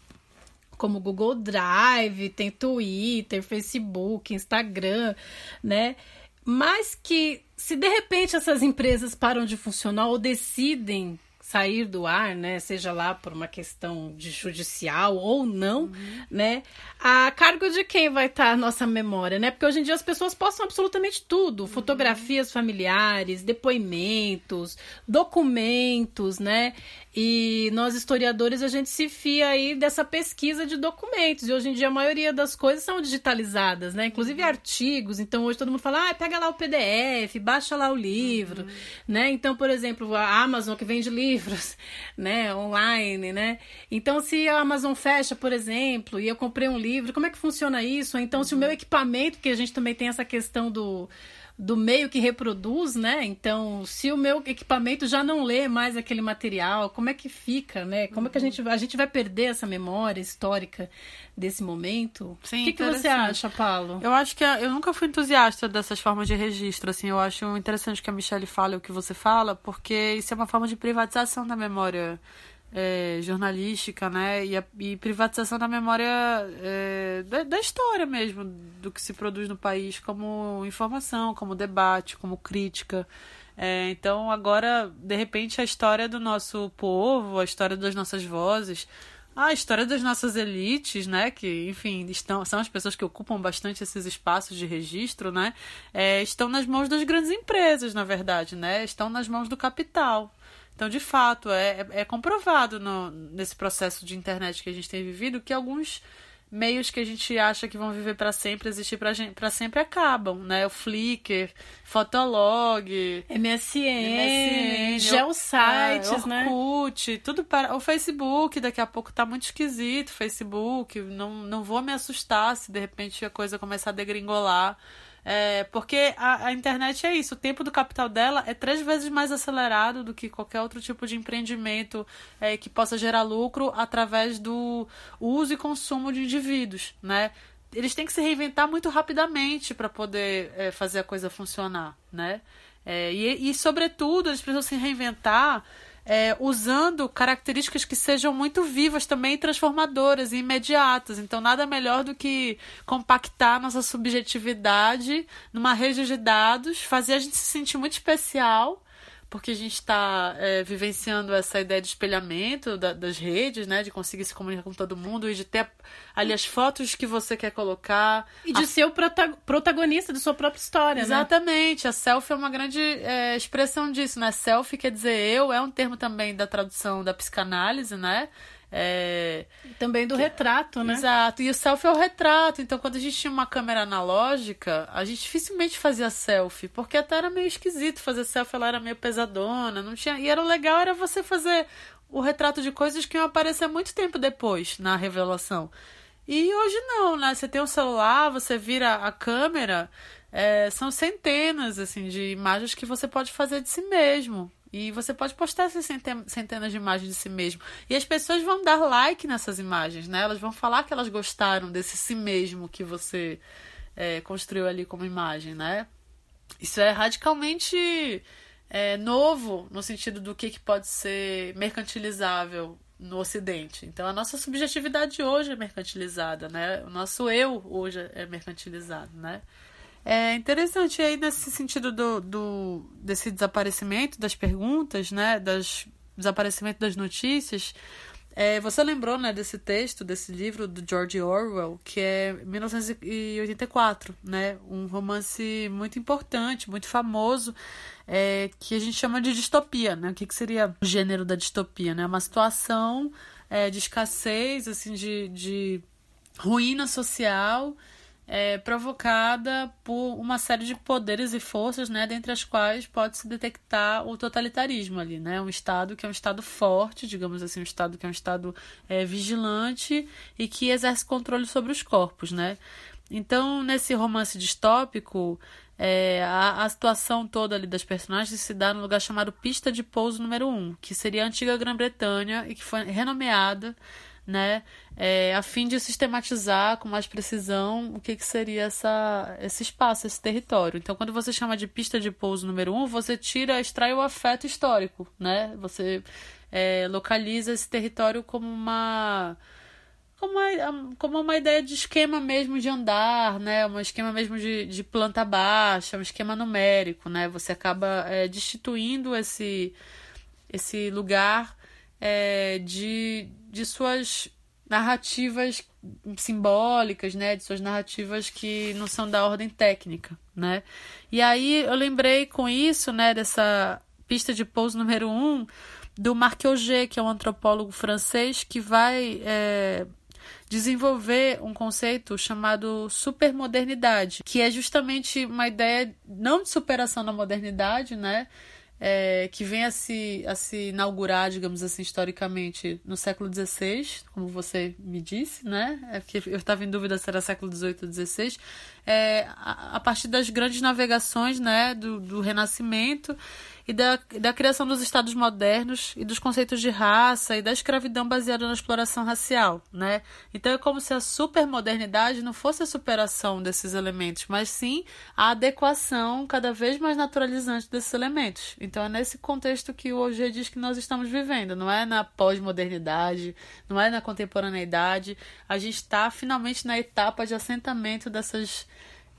Como Google Drive, tem Twitter, Facebook, Instagram, né? Mas que se de repente essas empresas param de funcionar ou decidem sair do ar, né, seja lá por uma questão de judicial ou não, uhum. né, a cargo de quem vai estar a nossa memória, né? Porque hoje em dia as pessoas postam absolutamente tudo, uhum. fotografias familiares, depoimentos, documentos, né? E nós historiadores a gente se fia aí dessa pesquisa de documentos. E hoje em dia a maioria das coisas são digitalizadas, né? Inclusive uhum. artigos. Então hoje todo mundo fala: "Ah, pega lá o PDF, baixa lá o livro", uhum. né? Então, por exemplo, a Amazon que vende livros, né, online, né? Então se a Amazon fecha, por exemplo, e eu comprei um livro, como é que funciona isso? Então se o meu uhum. equipamento, que a gente também tem essa questão do do meio que reproduz, né? Então, se o meu equipamento já não lê mais aquele material, como é que fica, né? Como é que a gente, a gente vai perder essa memória histórica desse momento? Sim, o que, que você acha, Paulo? Eu acho que eu nunca fui entusiasta dessas formas de registro, assim, eu acho interessante que a Michelle fale o que você fala, porque isso é uma forma de privatização da memória é, jornalística, né? E, a, e, privatização da memória é, da, da, história mesmo, do que se produz no país como informação, como debate, como crítica. É, então, agora, de repente, a história do nosso povo, a história das nossas vozes, a história das nossas elites, né? Que, enfim, estão, são as pessoas que ocupam bastante esses espaços de registro, né? É, estão nas mãos das grandes empresas, na verdade, né? Estão nas mãos do capital. Então, de fato, é, é comprovado no, nesse processo de internet que a gente tem vivido que alguns meios que a gente acha que vão viver para sempre, existir para sempre, acabam, né? O Flickr, Fotolog, MSN, MSN Geosites, é, né? Orkut, tudo para... O Facebook, daqui a pouco tá muito esquisito, Facebook, não, não vou me assustar se de repente a coisa começar a degringolar. É, porque a, a, internet é isso, o tempo do capital dela é três vezes mais acelerado do que qualquer outro tipo de empreendimento é, que possa gerar lucro através do uso e consumo de indivíduos, né? Eles têm que se reinventar muito rapidamente para poder é, fazer a coisa funcionar, né? É, e, e, sobretudo, eles precisam se reinventar é, usando características que sejam muito vivas também, transformadoras e imediatas. Então, nada melhor do que compactar nossa subjetividade numa rede de dados, fazer a gente se sentir muito especial porque a gente está é, vivenciando essa ideia de espelhamento da, das redes, né? De conseguir se comunicar com todo mundo e de ter ali as fotos que você quer colocar. E de a... ser o prota protagonista de sua própria história, Exatamente. Né? A selfie é uma grande é, expressão disso, né? Selfie quer dizer eu, é um termo também da tradução da psicanálise, né? É... Também do retrato, né? Exato. E o selfie é o retrato. Então, quando a gente tinha uma câmera analógica, a gente dificilmente fazia selfie, porque até era meio esquisito fazer selfie, ela era meio pesadona, não tinha. E era legal era você fazer o retrato de coisas que iam aparecer muito tempo depois na revelação. E hoje não, né? Você tem um celular, você vira a câmera, é, são centenas assim de imagens que você pode fazer de si mesmo. E você pode postar essas centenas de imagens de si mesmo. E as pessoas vão dar like nessas imagens, né? Elas vão falar que elas gostaram desse si mesmo que você é, construiu ali como imagem, né? Isso é radicalmente é, novo no sentido do que, que pode ser mercantilizável no Ocidente. Então a nossa subjetividade hoje é mercantilizada, né? O nosso eu hoje é mercantilizado, né? É interessante aí nesse sentido do, do desse desaparecimento das perguntas, né, das desaparecimento das notícias. É, você lembrou, né, desse texto, desse livro do George Orwell, que é 1984, né, um romance muito importante, muito famoso, é, que a gente chama de distopia, né? O que, que seria o gênero da distopia, né? Uma situação é, de escassez, assim, de, de ruína social é, provocada por uma série de poderes e forças, né, dentre as quais pode-se detectar o totalitarismo ali, né, um Estado que é um Estado forte, digamos assim, um Estado que é um Estado é, vigilante e que exerce controle sobre os corpos, né. Então, nesse romance distópico, é, a, a, situação toda ali das personagens se dá no lugar chamado Pista de Pouso Número 1, que seria a antiga Grã-Bretanha e que foi renomeada né, é, a fim de sistematizar com mais precisão o que, que seria essa, esse espaço, esse território. Então, quando você chama de pista de pouso número um, você tira, extrai o afeto histórico, né? Você é, localiza esse território como uma como uma, como uma ideia de esquema mesmo de andar, né? Um esquema mesmo de, de planta baixa, um esquema numérico, né? Você acaba é, destituindo esse, esse lugar é, de, de suas narrativas simbólicas, né, de suas narrativas que não são da ordem técnica, né? E aí eu lembrei com isso, né, dessa pista de pouso número um do Marc Auger, que é um antropólogo francês que vai é, desenvolver um conceito chamado supermodernidade, que é justamente uma ideia não de superação da modernidade, né, é, que vem a se, a se inaugurar, digamos assim, historicamente, no século XVI, como você me disse, né? É porque eu estava em dúvida se era século XVIII ou XVI. É, a, a partir das grandes navegações né, do, do Renascimento e da, da criação dos estados modernos e dos conceitos de raça e da escravidão baseada na exploração racial, né? Então é como se a supermodernidade não fosse a superação desses elementos, mas sim a adequação cada vez mais naturalizante desses elementos. Então é nesse contexto que o Auger diz que nós estamos vivendo, não é na pós-modernidade, não é na contemporaneidade, a gente está finalmente na etapa de assentamento dessas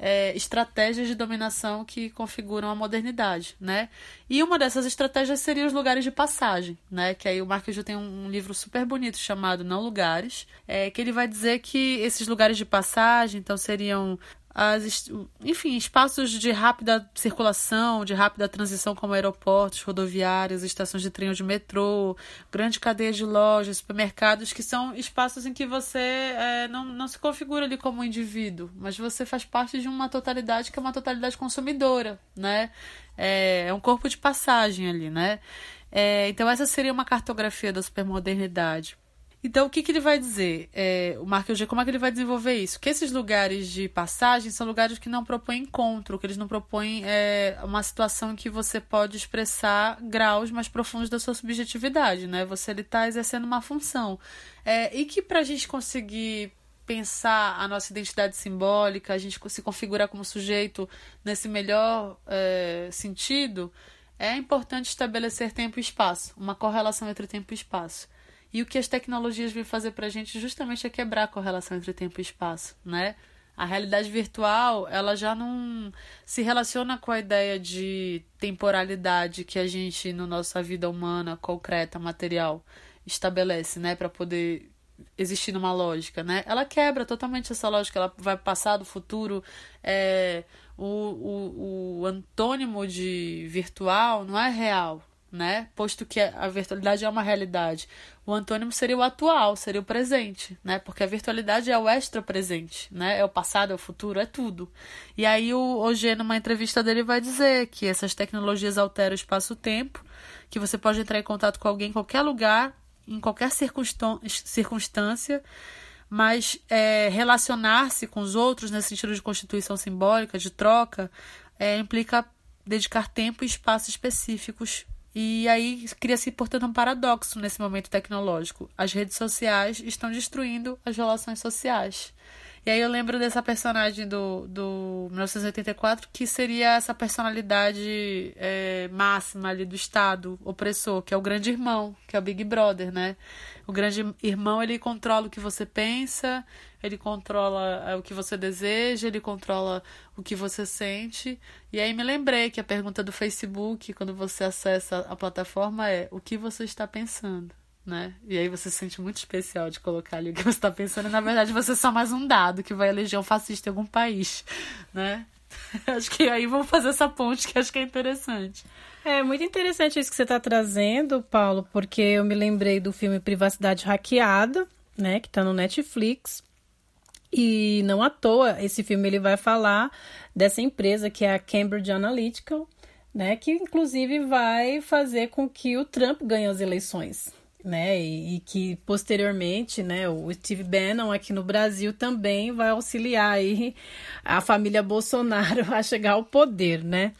é, estratégias de dominação que configuram a modernidade, né? E uma dessas estratégias seria os lugares de passagem, né? Que aí o Marquez tem um, um, livro super bonito chamado Não Lugares, é, que ele vai dizer que esses lugares de passagem, então, seriam as, enfim, espaços de rápida circulação, de rápida transição, como aeroportos, rodoviárias, estações de trem ou de metrô, grande cadeia de lojas, supermercados, que são espaços em que você é, não, não se configura ali como um indivíduo, mas você faz parte de uma totalidade que é uma totalidade consumidora, né? É, é um corpo de passagem ali, né? É, então, essa seria uma cartografia da supermodernidade. Então, o que, que ele vai dizer? É, o Mark G, como é que ele vai desenvolver isso? Que esses lugares de passagem são lugares que não propõem encontro, que eles não propõem é, uma situação em que você pode expressar graus mais profundos da sua subjetividade, né? Você está exercendo uma função. É, e que para a gente conseguir pensar a nossa identidade simbólica, a gente se configurar como sujeito nesse melhor é, sentido, é importante estabelecer tempo e espaço, uma correlação entre tempo e espaço. E o que as tecnologias vêm fazer para a gente justamente é quebrar a correlação entre tempo e espaço, né? A realidade virtual, ela já não se relaciona com a ideia de temporalidade que a gente, na nossa vida humana, concreta, material, estabelece, né? Para poder existir numa lógica, né? Ela quebra totalmente essa lógica, ela vai passado, futuro, é, o, o, o antônimo de virtual não é real, né? Posto que a virtualidade é uma realidade. O antônimo seria o atual, seria o presente, né? Porque a virtualidade é o extra presente, né? É o passado, é o futuro, é tudo. E aí o OG, numa entrevista dele, vai dizer que essas tecnologias alteram o espaço-tempo, que você pode entrar em contato com alguém em qualquer lugar, em qualquer circunstância, mas é, relacionar-se com os outros, nesse sentido de constituição simbólica, de troca, é, implica dedicar tempo e espaço específicos e aí cria-se, portanto, um paradoxo nesse momento tecnológico. As redes sociais estão destruindo as relações sociais. E aí eu lembro dessa personagem do, do 1984, que seria essa personalidade é, máxima ali do Estado opressor, que é o grande irmão, que é o Big Brother, né? O grande irmão, ele controla o que você pensa, ele controla é, o que você deseja, ele controla o que você sente. E aí me lembrei que a pergunta do Facebook, quando você acessa a plataforma, é o que você está pensando? Né? E aí você se sente muito especial de colocar ali o que você está pensando. E, na verdade, você é só mais um dado que vai eleger um fascista em algum país, né? Acho que aí vamos fazer essa ponte que acho que é interessante. É muito interessante isso que você está trazendo, Paulo, porque eu me lembrei do filme Privacidade Hackeada, né, que está no Netflix. E não à toa, esse filme ele vai falar dessa empresa que é a Cambridge Analytica, né, que inclusive vai fazer com que o Trump ganhe as eleições né? E, e, que posteriormente, né, o Steve Bannon aqui no Brasil também vai auxiliar aí a família Bolsonaro a chegar ao poder, né?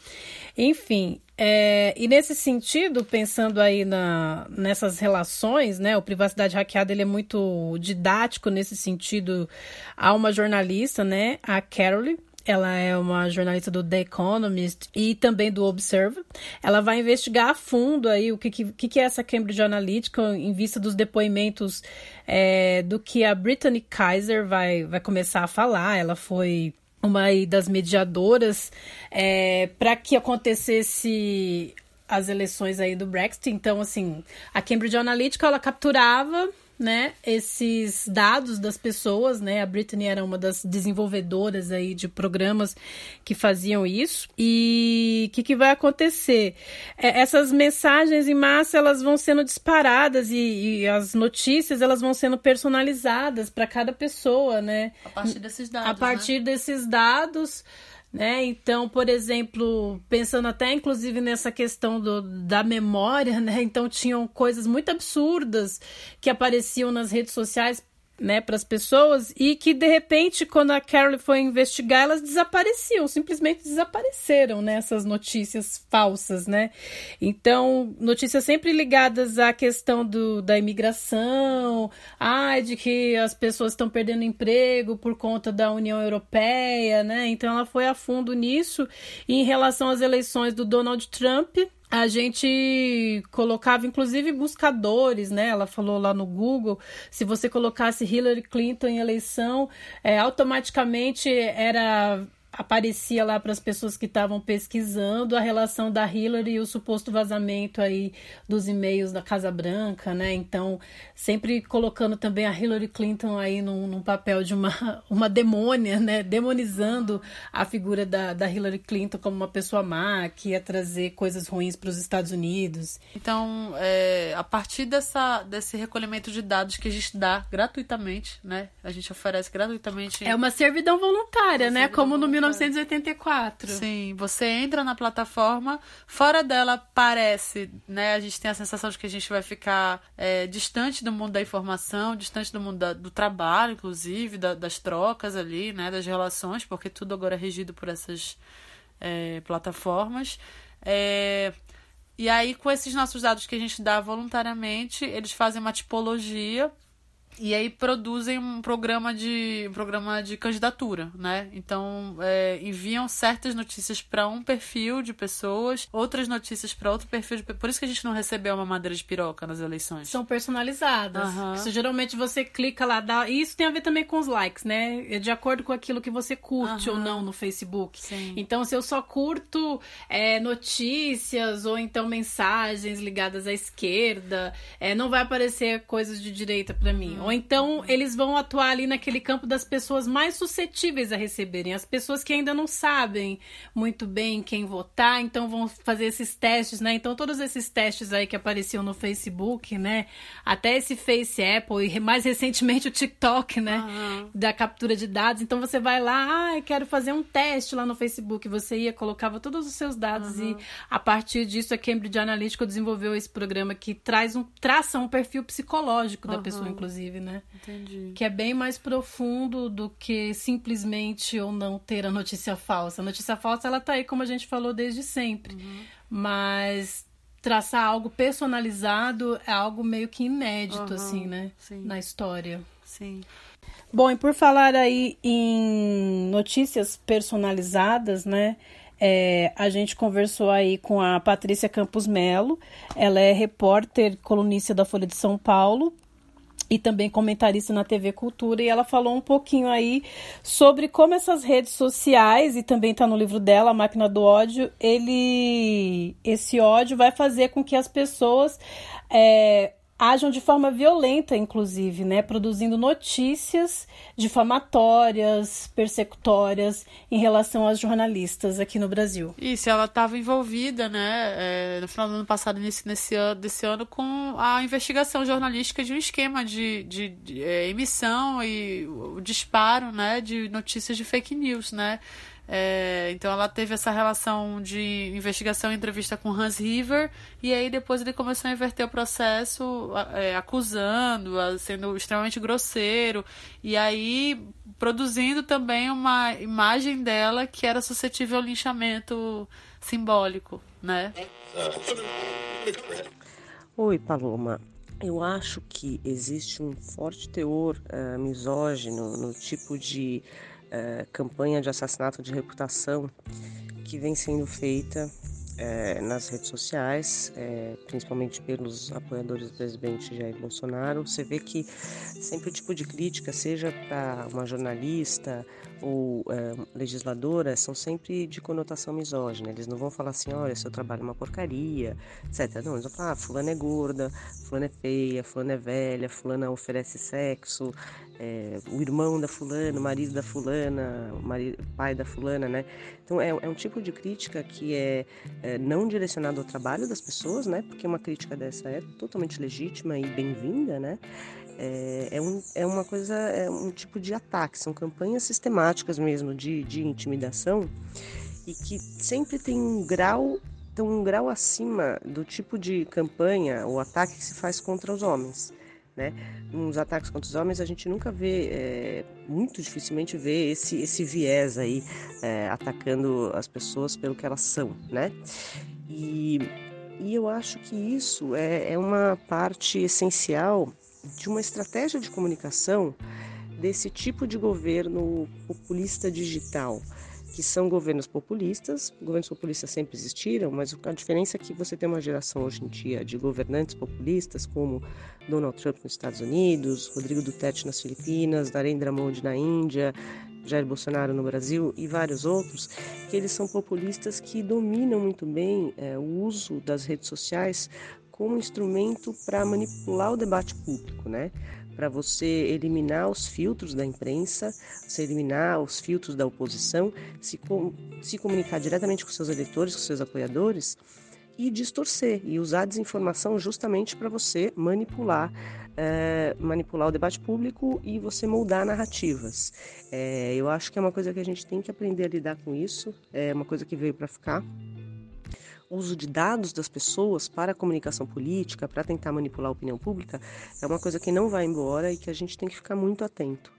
Enfim, é, e nesse sentido, pensando aí na, nessas relações, né, o Privacidade Hackeada ele é muito didático nesse sentido. Há uma jornalista, né, a Carole, ela é uma jornalista do The Economist e também do Observer. Ela vai investigar a fundo aí o que, que, que é essa Cambridge Analytica em vista dos depoimentos é, do que a Brittany Kaiser vai, vai começar a falar. Ela foi uma das mediadoras é, para que acontecesse as eleições aí do Brexit. Então, assim, a Cambridge Analytica ela capturava né, esses dados das pessoas, né? A Brittany era uma das desenvolvedoras aí de programas que faziam isso. E o que, que vai acontecer? É, essas mensagens em massa elas vão sendo disparadas e, e as notícias elas vão sendo personalizadas para cada pessoa, né? A partir desses dados. A partir né? desses dados né? Então, por exemplo, pensando até inclusive nessa questão do, da memória, né? Então tinham coisas muito absurdas que apareciam nas redes sociais né, para as pessoas e que de repente quando a Carol foi investigar elas desapareciam, simplesmente desapareceram, né, essas notícias falsas, né? Então, notícias sempre ligadas à questão do, da imigração, ah, de que as pessoas estão perdendo emprego por conta da União Europeia, né? Então ela foi a fundo nisso e em relação às eleições do Donald Trump, a gente colocava inclusive buscadores, né? Ela falou lá no Google, se você colocasse Hillary Clinton em eleição, é, automaticamente era aparecia lá para as pessoas que estavam pesquisando a relação da Hillary e o suposto vazamento aí dos e-mails da Casa Branca, né? Então, sempre colocando também a Hillary Clinton aí num, num papel de uma, uma demônia, né? Demonizando a figura da, da Hillary Clinton como uma pessoa má, que ia trazer coisas ruins para os Estados Unidos. Então, é, a partir dessa, desse recolhimento de dados que a gente dá gratuitamente, né? A gente oferece gratuitamente. É uma servidão voluntária, uma né? Servidão como no 1984. Sim, você entra na plataforma, fora dela parece, né? A gente tem a sensação de que a gente vai ficar é, distante do mundo da informação, distante do mundo da, do trabalho, inclusive, da, das trocas ali, né? Das relações, porque tudo agora é regido por essas é, plataformas. É, e aí, com esses nossos dados que a gente dá voluntariamente, eles fazem uma tipologia e aí produzem um programa de um programa de candidatura, né? Então é, enviam certas notícias para um perfil de pessoas, outras notícias para outro perfil de por isso que a gente não recebeu uma madeira de piroca nas eleições. São personalizadas. Uhum. Isso, geralmente você clica lá, dá... e isso tem a ver também com os likes, né? É de acordo com aquilo que você curte uhum. ou não no Facebook. Sim. Então se eu só curto é, notícias ou então mensagens ligadas à esquerda, é, não vai aparecer coisas de direita para mim. Ou então eles vão atuar ali naquele campo das pessoas mais suscetíveis a receberem, as pessoas que ainda não sabem muito bem quem votar, então vão fazer esses testes, né? Então todos esses testes aí que apareciam no Facebook, né? Até esse Face Apple e mais recentemente o TikTok, né? Uhum. Da captura de dados. Então você vai lá, ah, quero fazer um teste lá no Facebook. Você ia, colocava todos os seus dados uhum. e a partir disso a Cambridge Analytica desenvolveu esse programa que traz um traça um perfil psicológico da uhum. pessoa, inclusive, né? Entendi. Que é bem mais profundo do que simplesmente ou não ter a notícia falsa. A notícia falsa, ela tá aí, como a gente falou desde sempre. Uhum. Mas traçar algo personalizado é algo meio que inédito, uhum. assim, né? Sim. Na história. Sim. Bom, e por falar aí em notícias personalizadas, né? É, a gente conversou aí com a Patrícia Campos Melo, ela é repórter colunista da Folha de São Paulo e também comentarista na TV Cultura, e ela falou um pouquinho aí sobre como essas redes sociais, e também está no livro dela, A Máquina do Ódio, ele esse ódio vai fazer com que as pessoas é, ajam de forma violenta, inclusive, né, produzindo notícias difamatórias, persecutórias em relação às jornalistas aqui no Brasil. Isso, ela estava envolvida, né, é, no final do ano passado, nesse, nesse ano, desse ano, com a investigação jornalística de um esquema de, de, de é, emissão e o disparo, né, de notícias de fake news, né, é, então ela teve essa relação de investigação e entrevista com Hans River, e aí depois ele começou a inverter o processo, é, acusando, sendo extremamente grosseiro, e aí produzindo também uma imagem dela que era suscetível ao linchamento simbólico, né? Oi, Paloma. Eu acho que existe um forte teor uh, misógino no tipo de é, campanha de assassinato de reputação que vem sendo feita é, nas redes sociais, é, principalmente pelos apoiadores do presidente Jair Bolsonaro. Você vê que sempre o tipo de crítica, seja para uma jornalista ou é, legisladora, são sempre de conotação misógina. Eles não vão falar assim, olha, seu trabalho é uma porcaria, etc. Não, eles vão falar, ah, fulana é gorda, fulana é feia, fulana é velha, fulana oferece sexo, é, o irmão da fulana, o marido da fulana, o marido, pai da fulana, né? Então é, é um tipo de crítica que é, é, não direcionado ao trabalho das pessoas, né? Porque uma crítica dessa é totalmente legítima e bem-vinda, né? É, é, um, é uma coisa, é um tipo de ataque, são campanhas sistemáticas mesmo de, de intimidação e que sempre tem um grau tem um grau acima do tipo de campanha ou ataque que se faz contra os homens. Né? Nos ataques contra os homens a gente nunca vê, é, muito dificilmente vê esse, esse viés aí é, atacando as pessoas pelo que elas são, né? E, e eu acho que isso é, é uma parte essencial de uma estratégia de comunicação desse tipo de governo populista digital que são governos populistas. Governos populistas sempre existiram, mas a diferença é que você tem uma geração hoje em dia de governantes populistas, como Donald Trump nos Estados Unidos, Rodrigo Duterte nas Filipinas, Narendra Modi na Índia, Jair Bolsonaro no Brasil e vários outros, que eles são populistas que dominam muito bem é, o uso das redes sociais como instrumento para manipular o debate público, né? Para você eliminar os filtros da imprensa, você eliminar os filtros da oposição, se, com, se comunicar diretamente com seus eleitores, com seus apoiadores e distorcer e usar a desinformação justamente para você manipular é, manipular o debate público e você moldar narrativas. É, eu acho que é uma coisa que a gente tem que aprender a lidar com isso, é uma coisa que veio para ficar uso de dados das pessoas para a comunicação política, para tentar manipular a opinião pública, é uma coisa que não vai embora e que a gente tem que ficar muito atento.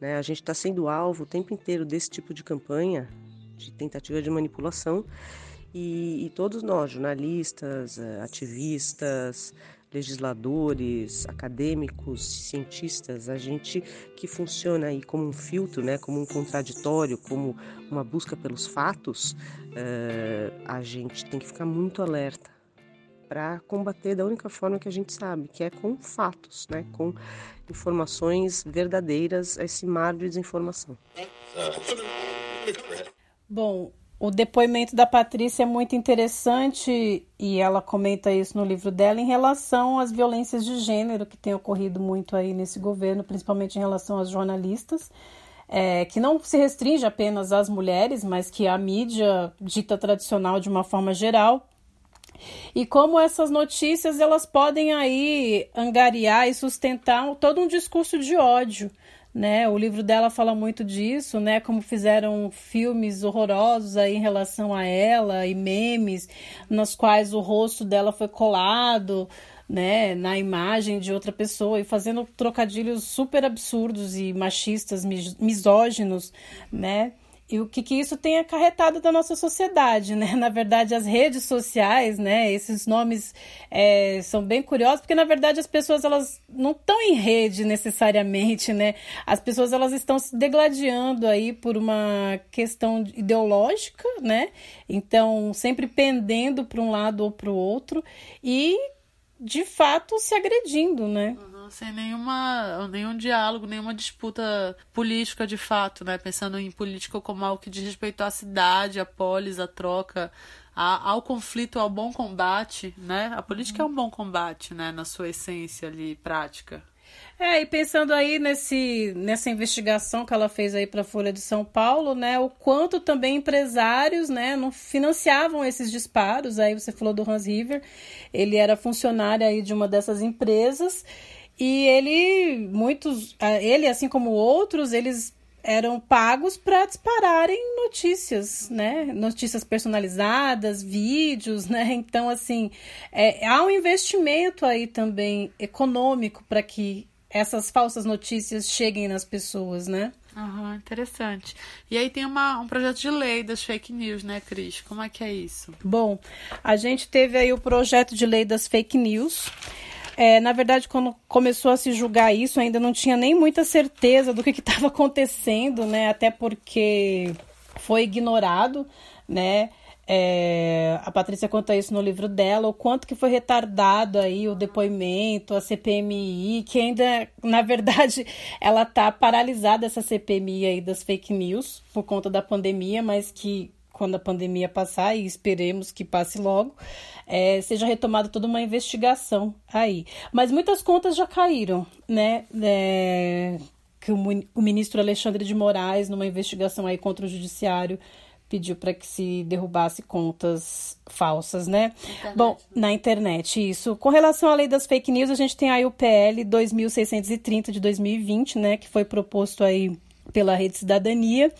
Né? A gente está sendo alvo o tempo inteiro desse tipo de campanha, de tentativa de manipulação, e, e todos nós, jornalistas, eh, ativistas, legisladores, acadêmicos, cientistas, a gente que funciona aí como um filtro, né, como um contraditório, como uma busca pelos fatos, uh, a gente tem que ficar muito alerta para combater da única forma que a gente sabe, que é com fatos, né, com informações verdadeiras esse mar de desinformação. Bom, o depoimento da Patrícia é muito interessante e ela comenta isso no livro dela em relação às violências de gênero que tem ocorrido muito aí nesse governo, principalmente em relação às jornalistas, é, que não se restringe apenas às mulheres, mas que a mídia dita tradicional de uma forma geral. E como essas notícias elas podem aí angariar e sustentar todo um discurso de ódio né? O livro dela fala muito disso, né? Como fizeram filmes horrorosos aí em relação a ela e memes nos quais o rosto dela foi colado, né, na imagem de outra pessoa e fazendo trocadilhos super absurdos e machistas, misóginos, né? E o que, que isso tem acarretado da nossa sociedade, né? Na verdade, as redes sociais, né? Esses nomes é, são bem curiosos, porque na verdade as pessoas elas não estão em rede necessariamente, né? As pessoas elas estão se degladiando aí por uma questão ideológica, né? Então, sempre pendendo para um lado ou para o outro e de fato se agredindo, né? Sem nenhuma, nenhum diálogo, nenhuma disputa política de fato, né? Pensando em política como algo que diz respeito à cidade, à polis, à troca, a, ao conflito, ao bom combate, né? A política uhum. é um bom combate, né? Na sua essência ali, prática. É, e pensando aí nesse, nessa investigação que ela fez aí para a Folha de São Paulo, né, o quanto também empresários, né, não financiavam esses disparos. Aí você falou do Hans River, ele era funcionário aí de uma dessas empresas e ele, muitos, ele assim como outros, eles eram pagos para dispararem notícias, né? Notícias personalizadas, vídeos, né? Então, assim, é, há um investimento aí também econômico para que essas falsas notícias cheguem nas pessoas, né? Uhum, interessante. E aí tem uma, um projeto de lei das fake news, né, Cris? Como é que é isso? Bom, a gente teve aí o projeto de lei das fake news. É, na verdade, quando começou a se julgar isso, ainda não tinha nem muita certeza do que estava acontecendo, né? Até porque foi ignorado, né? É, a Patrícia conta isso no livro dela, o quanto que foi retardado aí o depoimento, a CPMI, que ainda, na verdade, ela tá paralisada, essa CPMI aí das fake news, por conta da pandemia, mas que quando a pandemia passar, e esperemos que passe logo, é, seja retomada toda uma investigação aí. Mas muitas contas já caíram, né? É, que o, o ministro Alexandre de Moraes, numa investigação aí contra o judiciário, pediu para que se derrubasse contas falsas, né? Internet, Bom, né? na internet, isso. Com relação à lei das fake news, a gente tem aí o PL 2630 de 2020, né, que foi proposto aí pela Rede Cidadania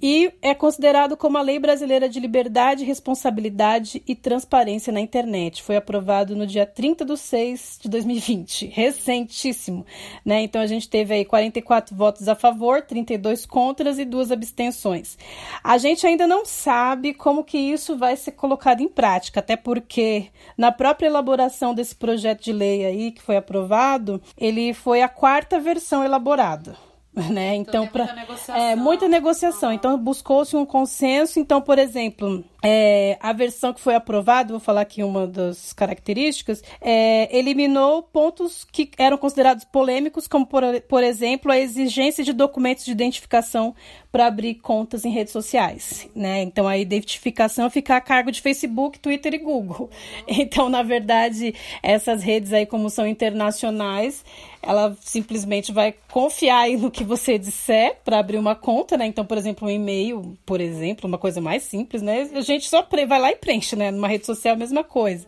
e é considerado como a Lei Brasileira de Liberdade, Responsabilidade e Transparência na Internet. Foi aprovado no dia 30 de 6 de 2020, recentíssimo. Né? Então a gente teve aí 44 votos a favor, 32 contras e duas abstenções. A gente ainda não sabe como que isso vai ser colocado em prática, até porque na própria elaboração desse projeto de lei aí que foi aprovado, ele foi a quarta versão elaborada. né? Então, então muita negociação. É, muita negociação. Então, buscou-se um consenso. Então, por exemplo, é, a versão que foi aprovada, vou falar aqui uma das características, é, eliminou pontos que eram considerados polêmicos, como, por, por exemplo, a exigência de documentos de identificação para abrir contas em redes sociais. Né? Então, a identificação fica a cargo de Facebook, Twitter e Google. Então, na verdade, essas redes aí, como são internacionais, ela simplesmente vai confiar no que você disser para abrir uma conta, né? Então, por exemplo, um e-mail, por exemplo, uma coisa mais simples, né? gente só vai lá e preenche, né? Numa rede social, a mesma coisa,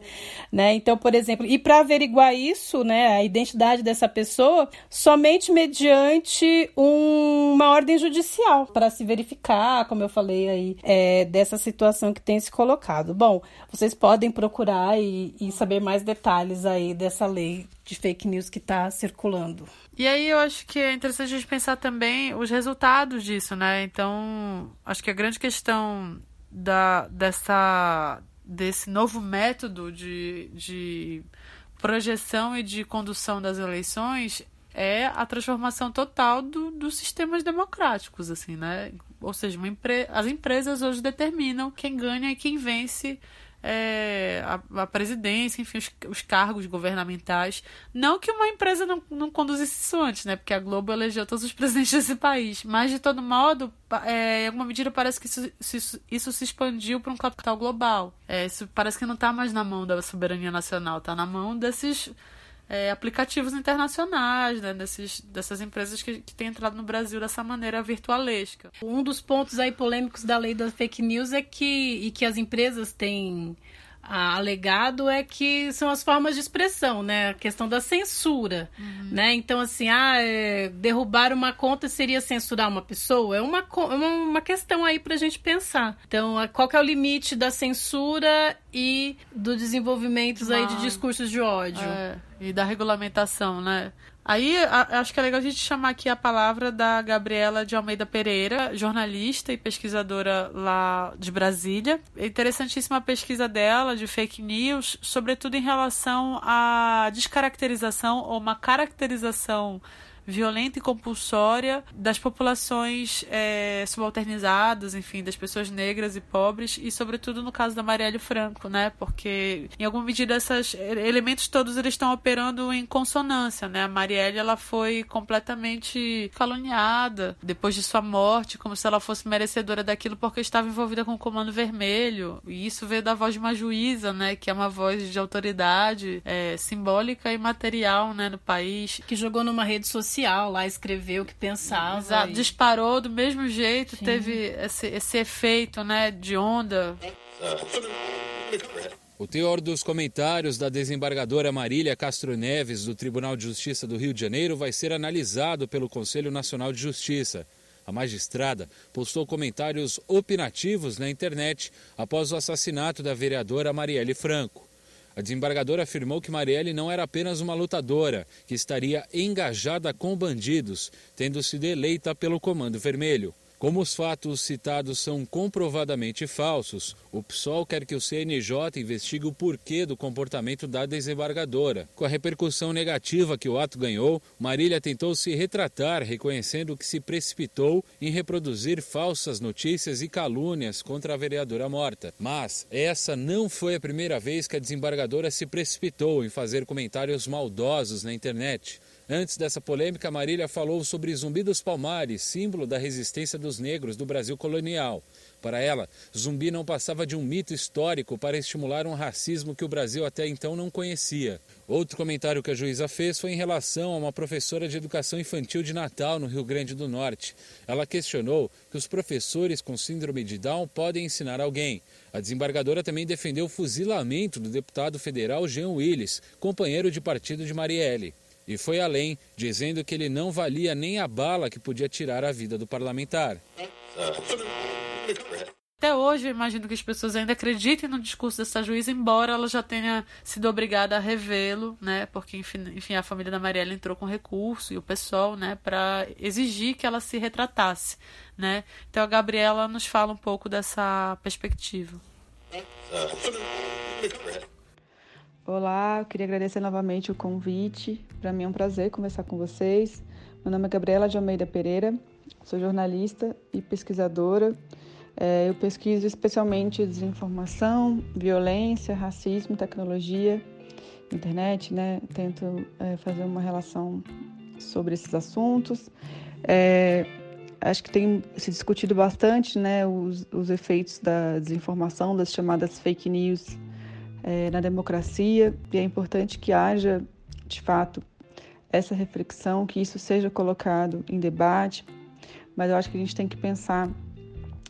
né? Então, por exemplo, e para averiguar isso, né, a identidade dessa pessoa, somente mediante um, uma ordem judicial para se verificar, como eu falei aí, é, dessa situação que tem se colocado. Bom, vocês podem procurar e, e saber mais detalhes aí dessa lei de fake news que está circulando. E aí eu acho que é interessante a gente pensar também os resultados disso, né? Então, acho que a grande questão da, dessa, desse novo método de, de projeção e de condução das eleições é a transformação total do, dos sistemas democráticos, assim, né? Ou seja, empre as empresas hoje determinam quem ganha e quem vence é, a, a, presidência, enfim, os, os, cargos governamentais. Não que uma empresa não, não conduzisse isso antes, né? Porque a Globo elegeu todos os presidentes desse país. Mas, de todo modo, é, em alguma medida parece que isso, isso, isso se expandiu para um capital global. É, isso parece que não está mais na mão da soberania nacional, está na mão desses é, aplicativos internacionais, né, desses, dessas empresas que, que têm entrado no Brasil dessa maneira virtualesca. Um dos pontos aí polêmicos da lei da fake news é que, e que as empresas têm alegado é que são as formas de expressão, né? A questão da censura, uhum. né? Então, assim, ah, é, derrubar uma conta seria censurar uma pessoa? É uma, é uma questão aí para a gente pensar. Então, qual que é o limite da censura e do desenvolvimento aí de discursos de ódio? É, e da regulamentação, né? Aí a, acho que é legal a gente chamar aqui a palavra da Gabriela de Almeida Pereira, jornalista e pesquisadora lá de Brasília. É interessantíssima a pesquisa dela de fake news, sobretudo em relação à descaracterização ou uma caracterização violenta e compulsória das populações é, subalternizadas, enfim, das pessoas negras e pobres, e sobretudo no caso da Marielle Franco, né? Porque em alguma medida esses elementos todos eles estão operando em consonância, né? A Marielle ela foi completamente caluniada depois de sua morte, como se ela fosse merecedora daquilo porque estava envolvida com o Comando Vermelho. E isso veio da voz de uma juíza, né? Que é uma voz de autoridade é, simbólica e material, né? No país. Que jogou numa rede social social lá, escreveu o que pensava. Exato, e... disparou do mesmo jeito, Sim. teve esse, esse efeito né, de onda. O teor dos comentários da desembargadora Marília Castro Neves, do Tribunal de Justiça do Rio de Janeiro, vai ser analisado pelo Conselho Nacional de Justiça. A magistrada postou comentários opinativos na internet após o assassinato da vereadora Marielle Franco. A desembargadora afirmou que Marielle não era apenas uma lutadora, que estaria engajada com bandidos, tendo sido eleita pelo Comando Vermelho. Como os fatos citados são comprovadamente falsos, o PSOL quer que o CNJ investigue o porquê do comportamento da desembargadora. Com a repercussão negativa que o ato ganhou, Marília tentou se retratar, reconhecendo que se precipitou em reproduzir falsas notícias e calúnias contra a vereadora morta. Mas essa não foi a primeira vez que a desembargadora se precipitou em fazer comentários maldosos na internet. Antes dessa polêmica, Marília falou sobre Zumbi dos Palmares, símbolo da resistência dos negros do Brasil colonial. Para ela, Zumbi não passava de um mito histórico para estimular um racismo que o Brasil até então não conhecia. Outro comentário que a juíza fez foi em relação a uma professora de educação infantil de Natal, no Rio Grande do Norte. Ela questionou que os professores com síndrome de Down podem ensinar alguém. A desembargadora também defendeu o fuzilamento do deputado federal Jean Willis, companheiro de partido de Marielle e foi além, dizendo que ele não valia nem a bala que podia tirar a vida do parlamentar. Até hoje, eu imagino que as pessoas ainda acreditem no discurso dessa juíza, embora ela já tenha sido obrigada a revê-lo, né? Porque, enfim, a família da Marielle entrou com recurso e o pessoal, né, para exigir que ela se retratasse, né? Então a Gabriela nos fala um pouco dessa perspectiva. Olá, eu queria agradecer novamente o convite. Para mim é um prazer conversar com vocês. Meu nome é Gabriela de Almeida Pereira, sou jornalista e pesquisadora. É, eu pesquiso especialmente desinformação, violência, racismo, tecnologia, internet, né? Tento é, fazer uma relação sobre esses assuntos. É, acho que tem se discutido bastante, né, os, os efeitos da desinformação, das chamadas fake news é, na democracia e é importante que haja, de fato, essa reflexão, que isso seja colocado em debate, mas eu acho que a gente tem que pensar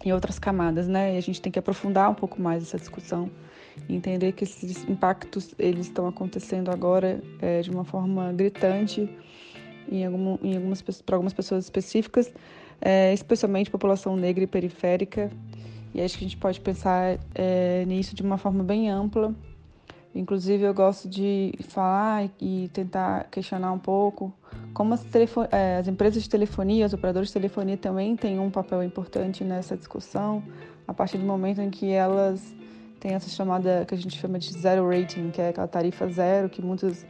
em outras camadas, né? E a gente tem que aprofundar um pouco mais essa discussão e entender que esses impactos eles estão acontecendo agora é, de uma forma gritante em, algum, em algumas para algumas pessoas específicas, é, especialmente população negra e periférica e acho que a gente pode pensar é, nisso de uma forma bem ampla. Inclusive, eu gosto de falar e tentar questionar um pouco como as, é, as empresas de telefonia, os operadores de telefonia também têm um papel importante nessa discussão, a partir do momento em que elas têm essa chamada que a gente chama de zero rating, que é aquela tarifa zero que muitas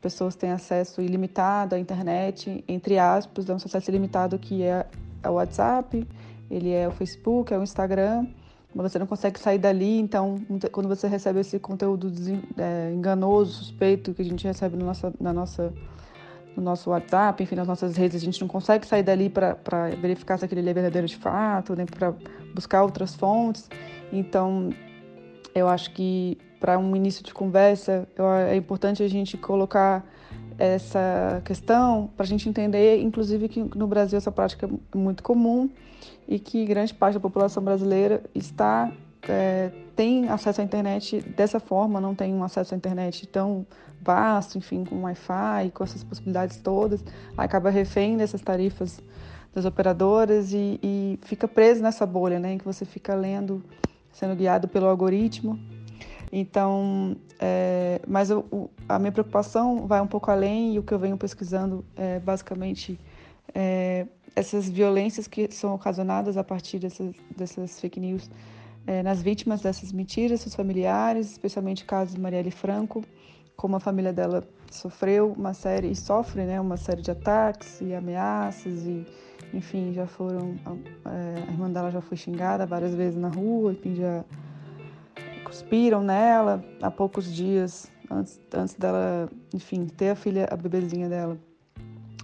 pessoas têm acesso ilimitado à internet, entre aspas, dão um acesso ilimitado que é o WhatsApp ele é o Facebook, é o Instagram mas você não consegue sair dali. Então, quando você recebe esse conteúdo é, enganoso, suspeito, que a gente recebe no, nossa, na nossa, no nosso WhatsApp, enfim, nas nossas redes, a gente não consegue sair dali para verificar se aquele é verdadeiro de fato, nem para buscar outras fontes. Então, eu acho que para um início de conversa, é importante a gente colocar essa questão para a gente entender, inclusive, que no Brasil essa prática é muito comum e que grande parte da população brasileira está é, tem acesso à internet dessa forma, não tem um acesso à internet tão vasto, enfim, com Wi-Fi, com essas possibilidades todas, acaba refém dessas tarifas das operadoras e, e fica preso nessa bolha, né, em que você fica lendo, sendo guiado pelo algoritmo. Então, é, mas eu, a minha preocupação vai um pouco além e o que eu venho pesquisando é basicamente é, essas violências que são ocasionadas a partir dessas, dessas fake news é, nas vítimas dessas mentiras, seus familiares, especialmente o caso de Marielle Franco, como a família dela sofreu uma série e sofre, né, uma série de ataques e ameaças e, enfim, já foram é, a irmã dela já foi xingada várias vezes na rua, enfim, já cuspiram nela há poucos dias antes, antes dela, enfim, ter a filha, a bebezinha dela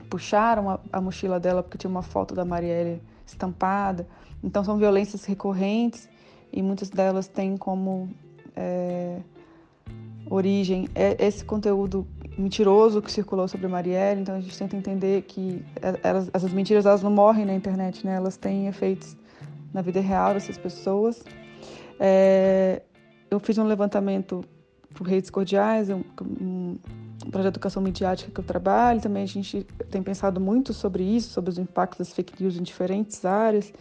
puxaram a, a mochila dela porque tinha uma foto da Marielle estampada. Então são violências recorrentes e muitas delas têm como é, origem esse conteúdo mentiroso que circulou sobre Marielle. Então a gente tenta entender que elas, essas mentiras elas não morrem na internet, né? Elas têm efeitos na vida real dessas pessoas. É, eu fiz um levantamento por redes cordiais, um, projeto de educação midiática que eu trabalho, também a gente tem pensado muito sobre isso, sobre os impactos das fake news em diferentes áreas.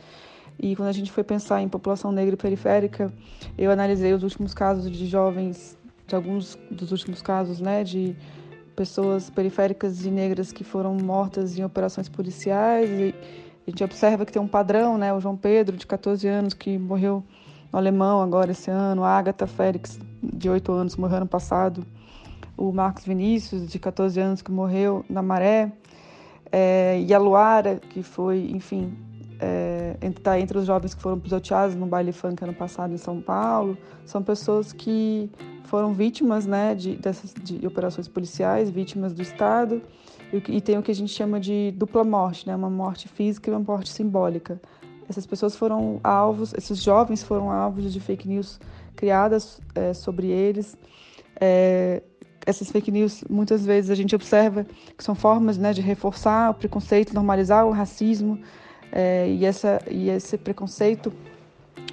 E quando a gente foi pensar em população negra e periférica, eu analisei os últimos casos de jovens, de alguns dos últimos casos, né, de pessoas periféricas e negras que foram mortas em operações policiais. E a gente observa que tem um padrão, né, o João Pedro, de 14 anos, que morreu no Alemão agora esse ano, a Agatha Félix, de 8 anos, morreu ano passado o Marcos Vinícius, de 14 anos, que morreu na maré, é, e a Luara, que foi, enfim, está é, entre os jovens que foram pisoteados no baile funk ano passado em São Paulo. São pessoas que foram vítimas né, de, dessas, de operações policiais, vítimas do Estado, e, e tem o que a gente chama de dupla morte, né, uma morte física e uma morte simbólica. Essas pessoas foram alvos, esses jovens foram alvos de fake news criadas é, sobre eles. É, essas fake news, muitas vezes a gente observa que são formas né, de reforçar o preconceito, normalizar o racismo é, e, essa, e esse preconceito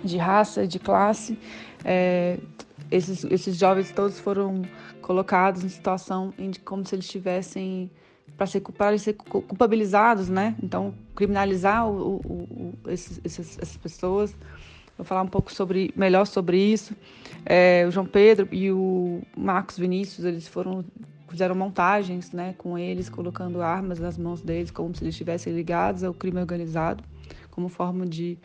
de raça, de classe. É, esses, esses jovens todos foram colocados em situação em, como se eles estivessem para ser, ser culpabilizados, né? Então, criminalizar o, o, o, esses, essas pessoas Vou falar um pouco sobre, melhor sobre isso. É, o João Pedro e o Marcos Vinícius, eles foram fizeram montagens, né, com eles colocando armas nas mãos deles, como se eles estivessem ligados ao crime organizado, como forma de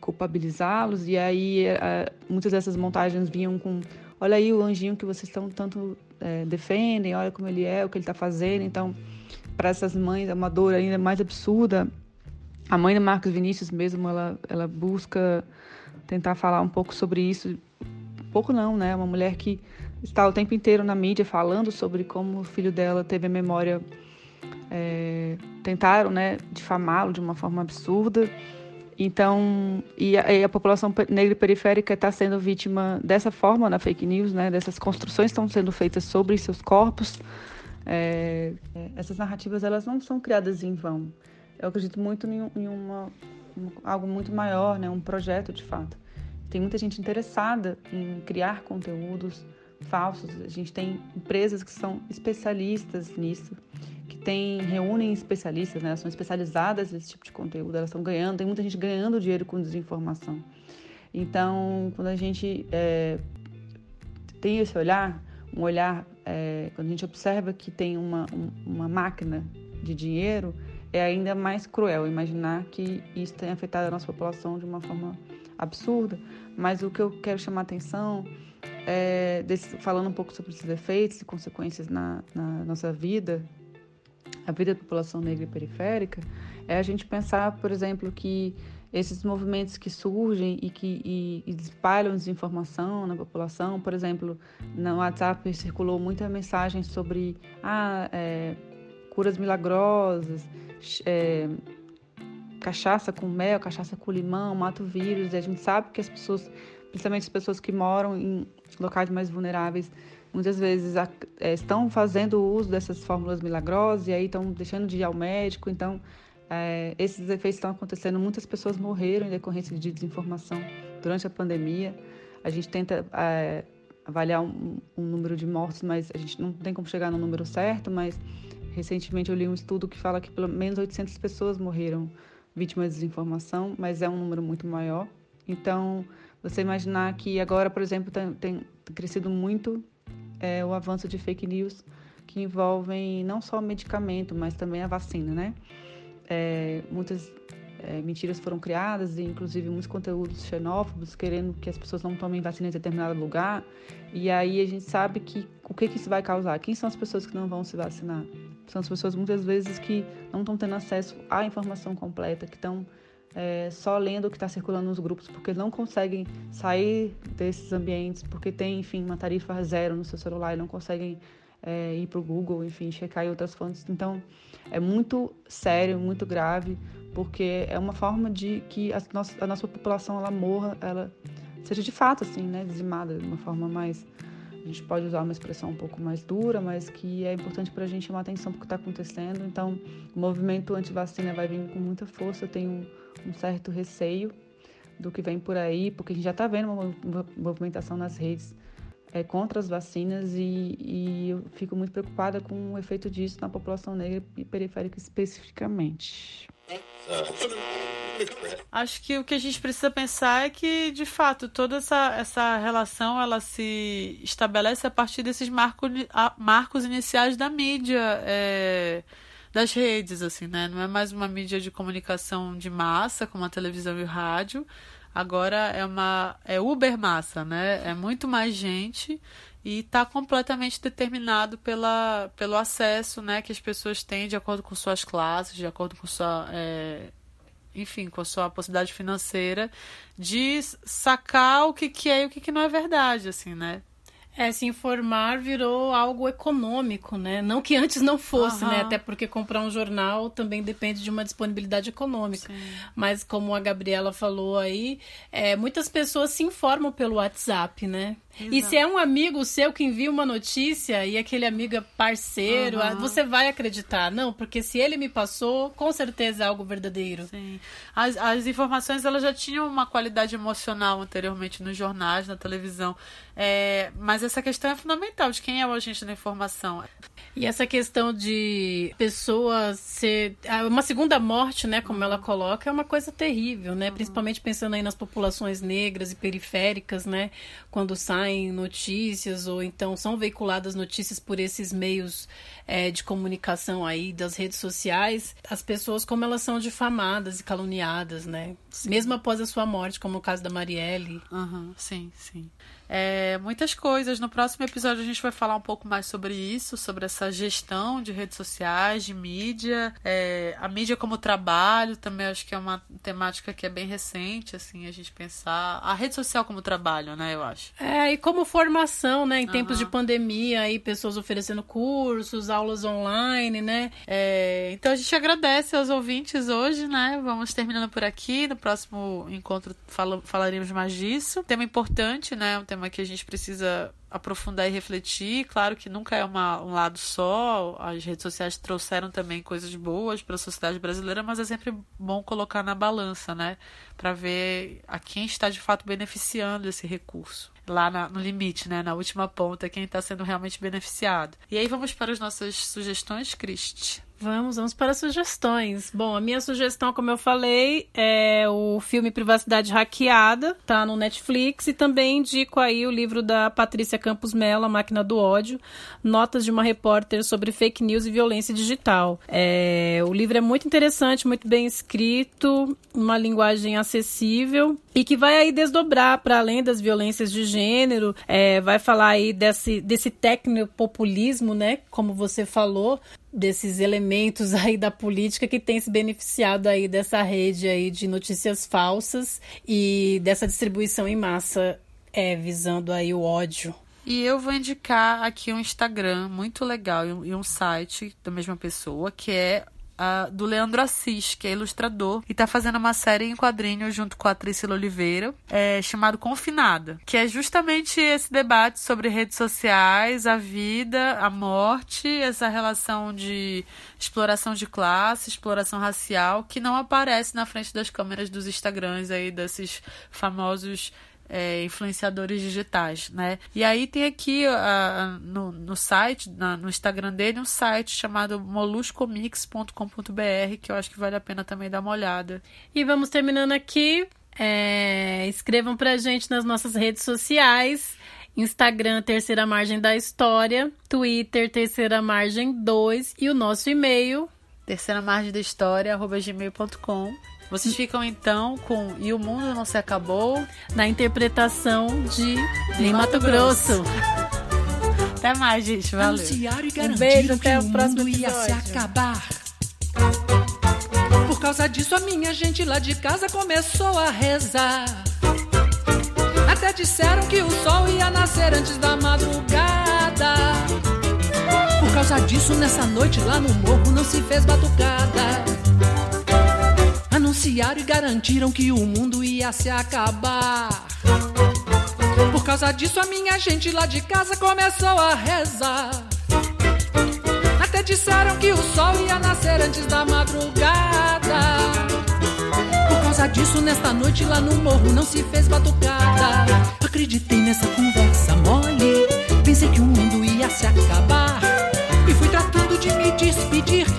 culpabilizá-los. E aí é, muitas dessas montagens vinham com, olha aí o anjinho que vocês estão tanto é, defendem, olha como ele é, o que ele está fazendo. Então, para essas mães é uma dor ainda mais absurda a mãe do Marcos Vinícius mesmo, ela, ela busca tentar falar um pouco sobre isso. Pouco não, né? Uma mulher que está o tempo inteiro na mídia falando sobre como o filho dela teve a memória. É, tentaram, né, difamá-lo de uma forma absurda. Então, e a, e a população negra periférica está sendo vítima dessa forma na fake news, né? Dessas construções estão sendo feitas sobre seus corpos. É, essas narrativas elas não são criadas em vão eu acredito muito em, em uma, algo muito maior, né? um projeto de fato. Tem muita gente interessada em criar conteúdos falsos. A gente tem empresas que são especialistas nisso, que tem, reúnem especialistas, né? são especializadas nesse tipo de conteúdo, elas estão ganhando, tem muita gente ganhando dinheiro com desinformação. Então, quando a gente é, tem esse olhar, um olhar, é, quando a gente observa que tem uma, uma máquina de dinheiro, é ainda mais cruel imaginar que isso tenha afetado a nossa população de uma forma absurda. Mas o que eu quero chamar a atenção, é, desse, falando um pouco sobre esses efeitos e consequências na, na nossa vida, a vida da população negra e periférica, é a gente pensar, por exemplo, que esses movimentos que surgem e que e, e espalham desinformação na população, por exemplo, no WhatsApp circulou muita mensagem sobre ah, é, curas milagrosas, é, cachaça com mel, cachaça com limão, mata o vírus, e a gente sabe que as pessoas, principalmente as pessoas que moram em locais mais vulneráveis, muitas vezes é, estão fazendo uso dessas fórmulas milagrosas e aí estão deixando de ir ao médico, então é, esses efeitos estão acontecendo, muitas pessoas morreram em decorrência de desinformação durante a pandemia. A gente tenta é, avaliar um, um, número de mortes, mas a gente não tem como chegar no número certo. Mas recentemente eu li um estudo que fala que pelo menos 800 pessoas morreram vítimas de desinformação, mas é um número muito maior. Então, você imaginar que agora, por exemplo, tem, tem crescido muito é, o avanço de fake news que envolvem não só o medicamento, mas também a vacina, né? é, muitas é, mentiras foram criadas, e inclusive muitos conteúdos xenófobos, querendo que as pessoas não tomem vacina em determinado lugar. E aí a gente sabe que o que, que isso vai causar. Quem são as pessoas que não vão se vacinar? São as pessoas muitas vezes que não estão tendo acesso à informação completa, que estão é, só lendo o que está circulando nos grupos, porque não conseguem sair desses ambientes, porque tem, enfim, uma tarifa zero no seu celular e não conseguem é, ir para o Google, enfim, checar em outras fontes. Então, é muito sério, muito grave, porque é uma forma de que a nossa, a nossa população ela morra, ela seja de fato assim, né, dizimada de uma forma mais a gente pode usar uma expressão um pouco mais dura, mas que é importante para a gente chamar atenção para o que está acontecendo. Então, o movimento anti-vacina vai vir com muita força. Eu tenho um, certo receio do que vem por aí, porque a gente já está vendo uma movimentação nas redes é, contra as vacinas e, e, eu fico muito preocupada com o efeito disso na população negra e periférica especificamente. Acho que o que a gente precisa pensar é que, de fato, toda essa, essa relação ela se estabelece a partir desses marcos, marcos iniciais da mídia. É das redes, assim, né? Não é mais uma mídia de comunicação de massa, como a televisão e o rádio, Agora é uma é Uber massa, né? É muito mais gente e está completamente determinado pela, pelo acesso, né, que as pessoas têm de acordo com suas classes, de acordo com sua é, enfim, com a sua possibilidade financeira de sacar o que, que é e o que, que não é verdade, assim, né? É, se informar virou algo econômico, né? Não que antes não fosse, uhum. né? Até porque comprar um jornal também depende de uma disponibilidade econômica. Sim. Mas como a Gabriela falou aí, é, muitas pessoas se informam pelo WhatsApp, né? Exato. E se é um amigo seu que envia uma notícia e aquele amigo é parceiro, uhum. você vai acreditar. Não, porque se ele me passou, com certeza é algo verdadeiro. Sim. As, as informações elas já tinham uma qualidade emocional anteriormente nos jornais, na televisão. É, mas essa questão é fundamental de quem é o agente da informação. E essa questão de pessoas ser. Ah, uma segunda morte, né? Como ela coloca, é uma coisa terrível, né? Uhum. Principalmente pensando aí nas populações negras e periféricas, né? Quando saem notícias ou então são veiculadas notícias por esses meios é, de comunicação aí, das redes sociais, as pessoas como elas são difamadas e caluniadas, né? Sim. Mesmo após a sua morte, como o caso da Marielle. Uhum, sim, sim é, muitas coisas. No próximo episódio a gente vai falar um pouco mais sobre isso, sobre essa gestão de redes sociais, de mídia, é, a mídia como trabalho também acho que é uma temática que é bem recente, assim, a gente pensar a rede social como trabalho, né, eu acho. É, e como formação, né, em uhum. tempos de pandemia, aí pessoas oferecendo cursos, aulas online, né. É, então a gente agradece aos ouvintes hoje, né, vamos terminando por aqui, no próximo encontro fala, falaremos mais disso. Tema importante, né, um tema tema que a gente precisa aprofundar e refletir. Claro que nunca é uma, um lado só, as redes sociais trouxeram também coisas boas para a sociedade brasileira, mas é sempre bom colocar na balança, né? Para ver a quem está de fato beneficiando esse recurso. Lá na, no limite, né? Na última ponta, quem está sendo realmente beneficiado. E aí vamos para as nossas sugestões, Cristi. Vamos, vamos para sugestões. Bom, a minha sugestão, como eu falei, é o filme Privacidade Hackeada, tá no Netflix, e também indico aí o livro da Patrícia Campos Mello, A Máquina do Ódio, Notas de uma Repórter sobre Fake News e Violência Digital. É, o livro é muito interessante, muito bem escrito, uma linguagem acessível, e que vai aí desdobrar para além das violências de gênero, é, vai falar aí desse, desse tecnopopulismo, né? Como você falou, desses elementos aí da política que tem se beneficiado aí dessa rede aí de notícias falsas e dessa distribuição em massa é, visando aí o ódio. E eu vou indicar aqui um Instagram muito legal e um site da mesma pessoa, que é Do Leandro Assis, que é ilustrador, e tá fazendo uma série em quadrinhos junto com a Trícila Oliveira, é, chamado Confinada, que é justamente esse debate sobre redes sociais, a vida, a morte, essa relação de exploração de classe, exploração racial, que não aparece na frente das câmeras dos Instagrams aí, desses famosos é, influenciadores digitais, né? E aí tem aqui no, no site, na, no Instagram dele, um site chamado moluscomix.com.br que eu acho que vale a pena também dar uma olhada. E vamos terminando aqui. É, escrevam pra gente nas nossas redes sociais. Instagram, Terceira Margem da História, Twitter, Terceira Margem 2 e o nosso e-mail, terceira margem da história, arroba gmail.com. Vocês ficam então com E o Mundo Não Se Acabou na interpretação de Ney Mato Grosso. Até mais, gente. Valeu. Um beijo, até o próximo episódio. ia se acabar. Por causa disso, a minha gente lá de casa começou a rezar. Até disseram que o sol ia nascer antes da madrugada. Por causa disso, nessa noite lá no morro não se fez batucada. Anunciaram e garantiram que o mundo ia se acabar. Por causa disso, a minha gente lá de casa começou a rezar. Até disseram que o sol ia nascer antes da madrugada. Por causa disso, nesta noite lá no morro não se fez batucada. Acreditei nessa conversa mole. Pensei que o mundo ia se acabar. E fui tratando de me despedir.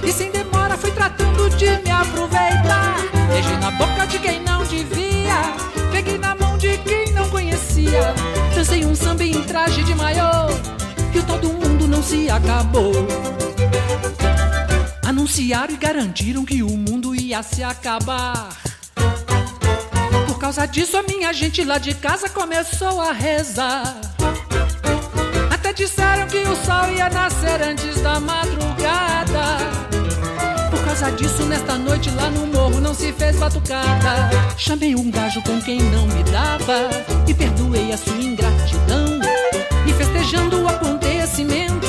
Um samba em traje de maior. E o todo mundo não se acabou. Anunciaram e garantiram que o mundo ia se acabar. Por causa disso, a minha gente lá de casa começou a rezar. Até disseram que o sol ia nascer antes da madrugada. Causa disso, nesta noite lá no morro não se fez batucada. Chamei um gajo com quem não me dava e perdoei a sua ingratidão. E festejando o acontecimento,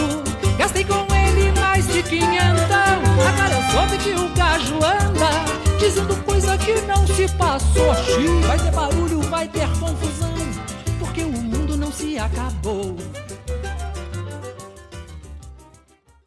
gastei com ele mais de quinhentão. Agora eu soube que o gajo anda dizendo coisa que não se passou. Xiii, vai ter barulho, vai ter confusão, porque o mundo não se acabou.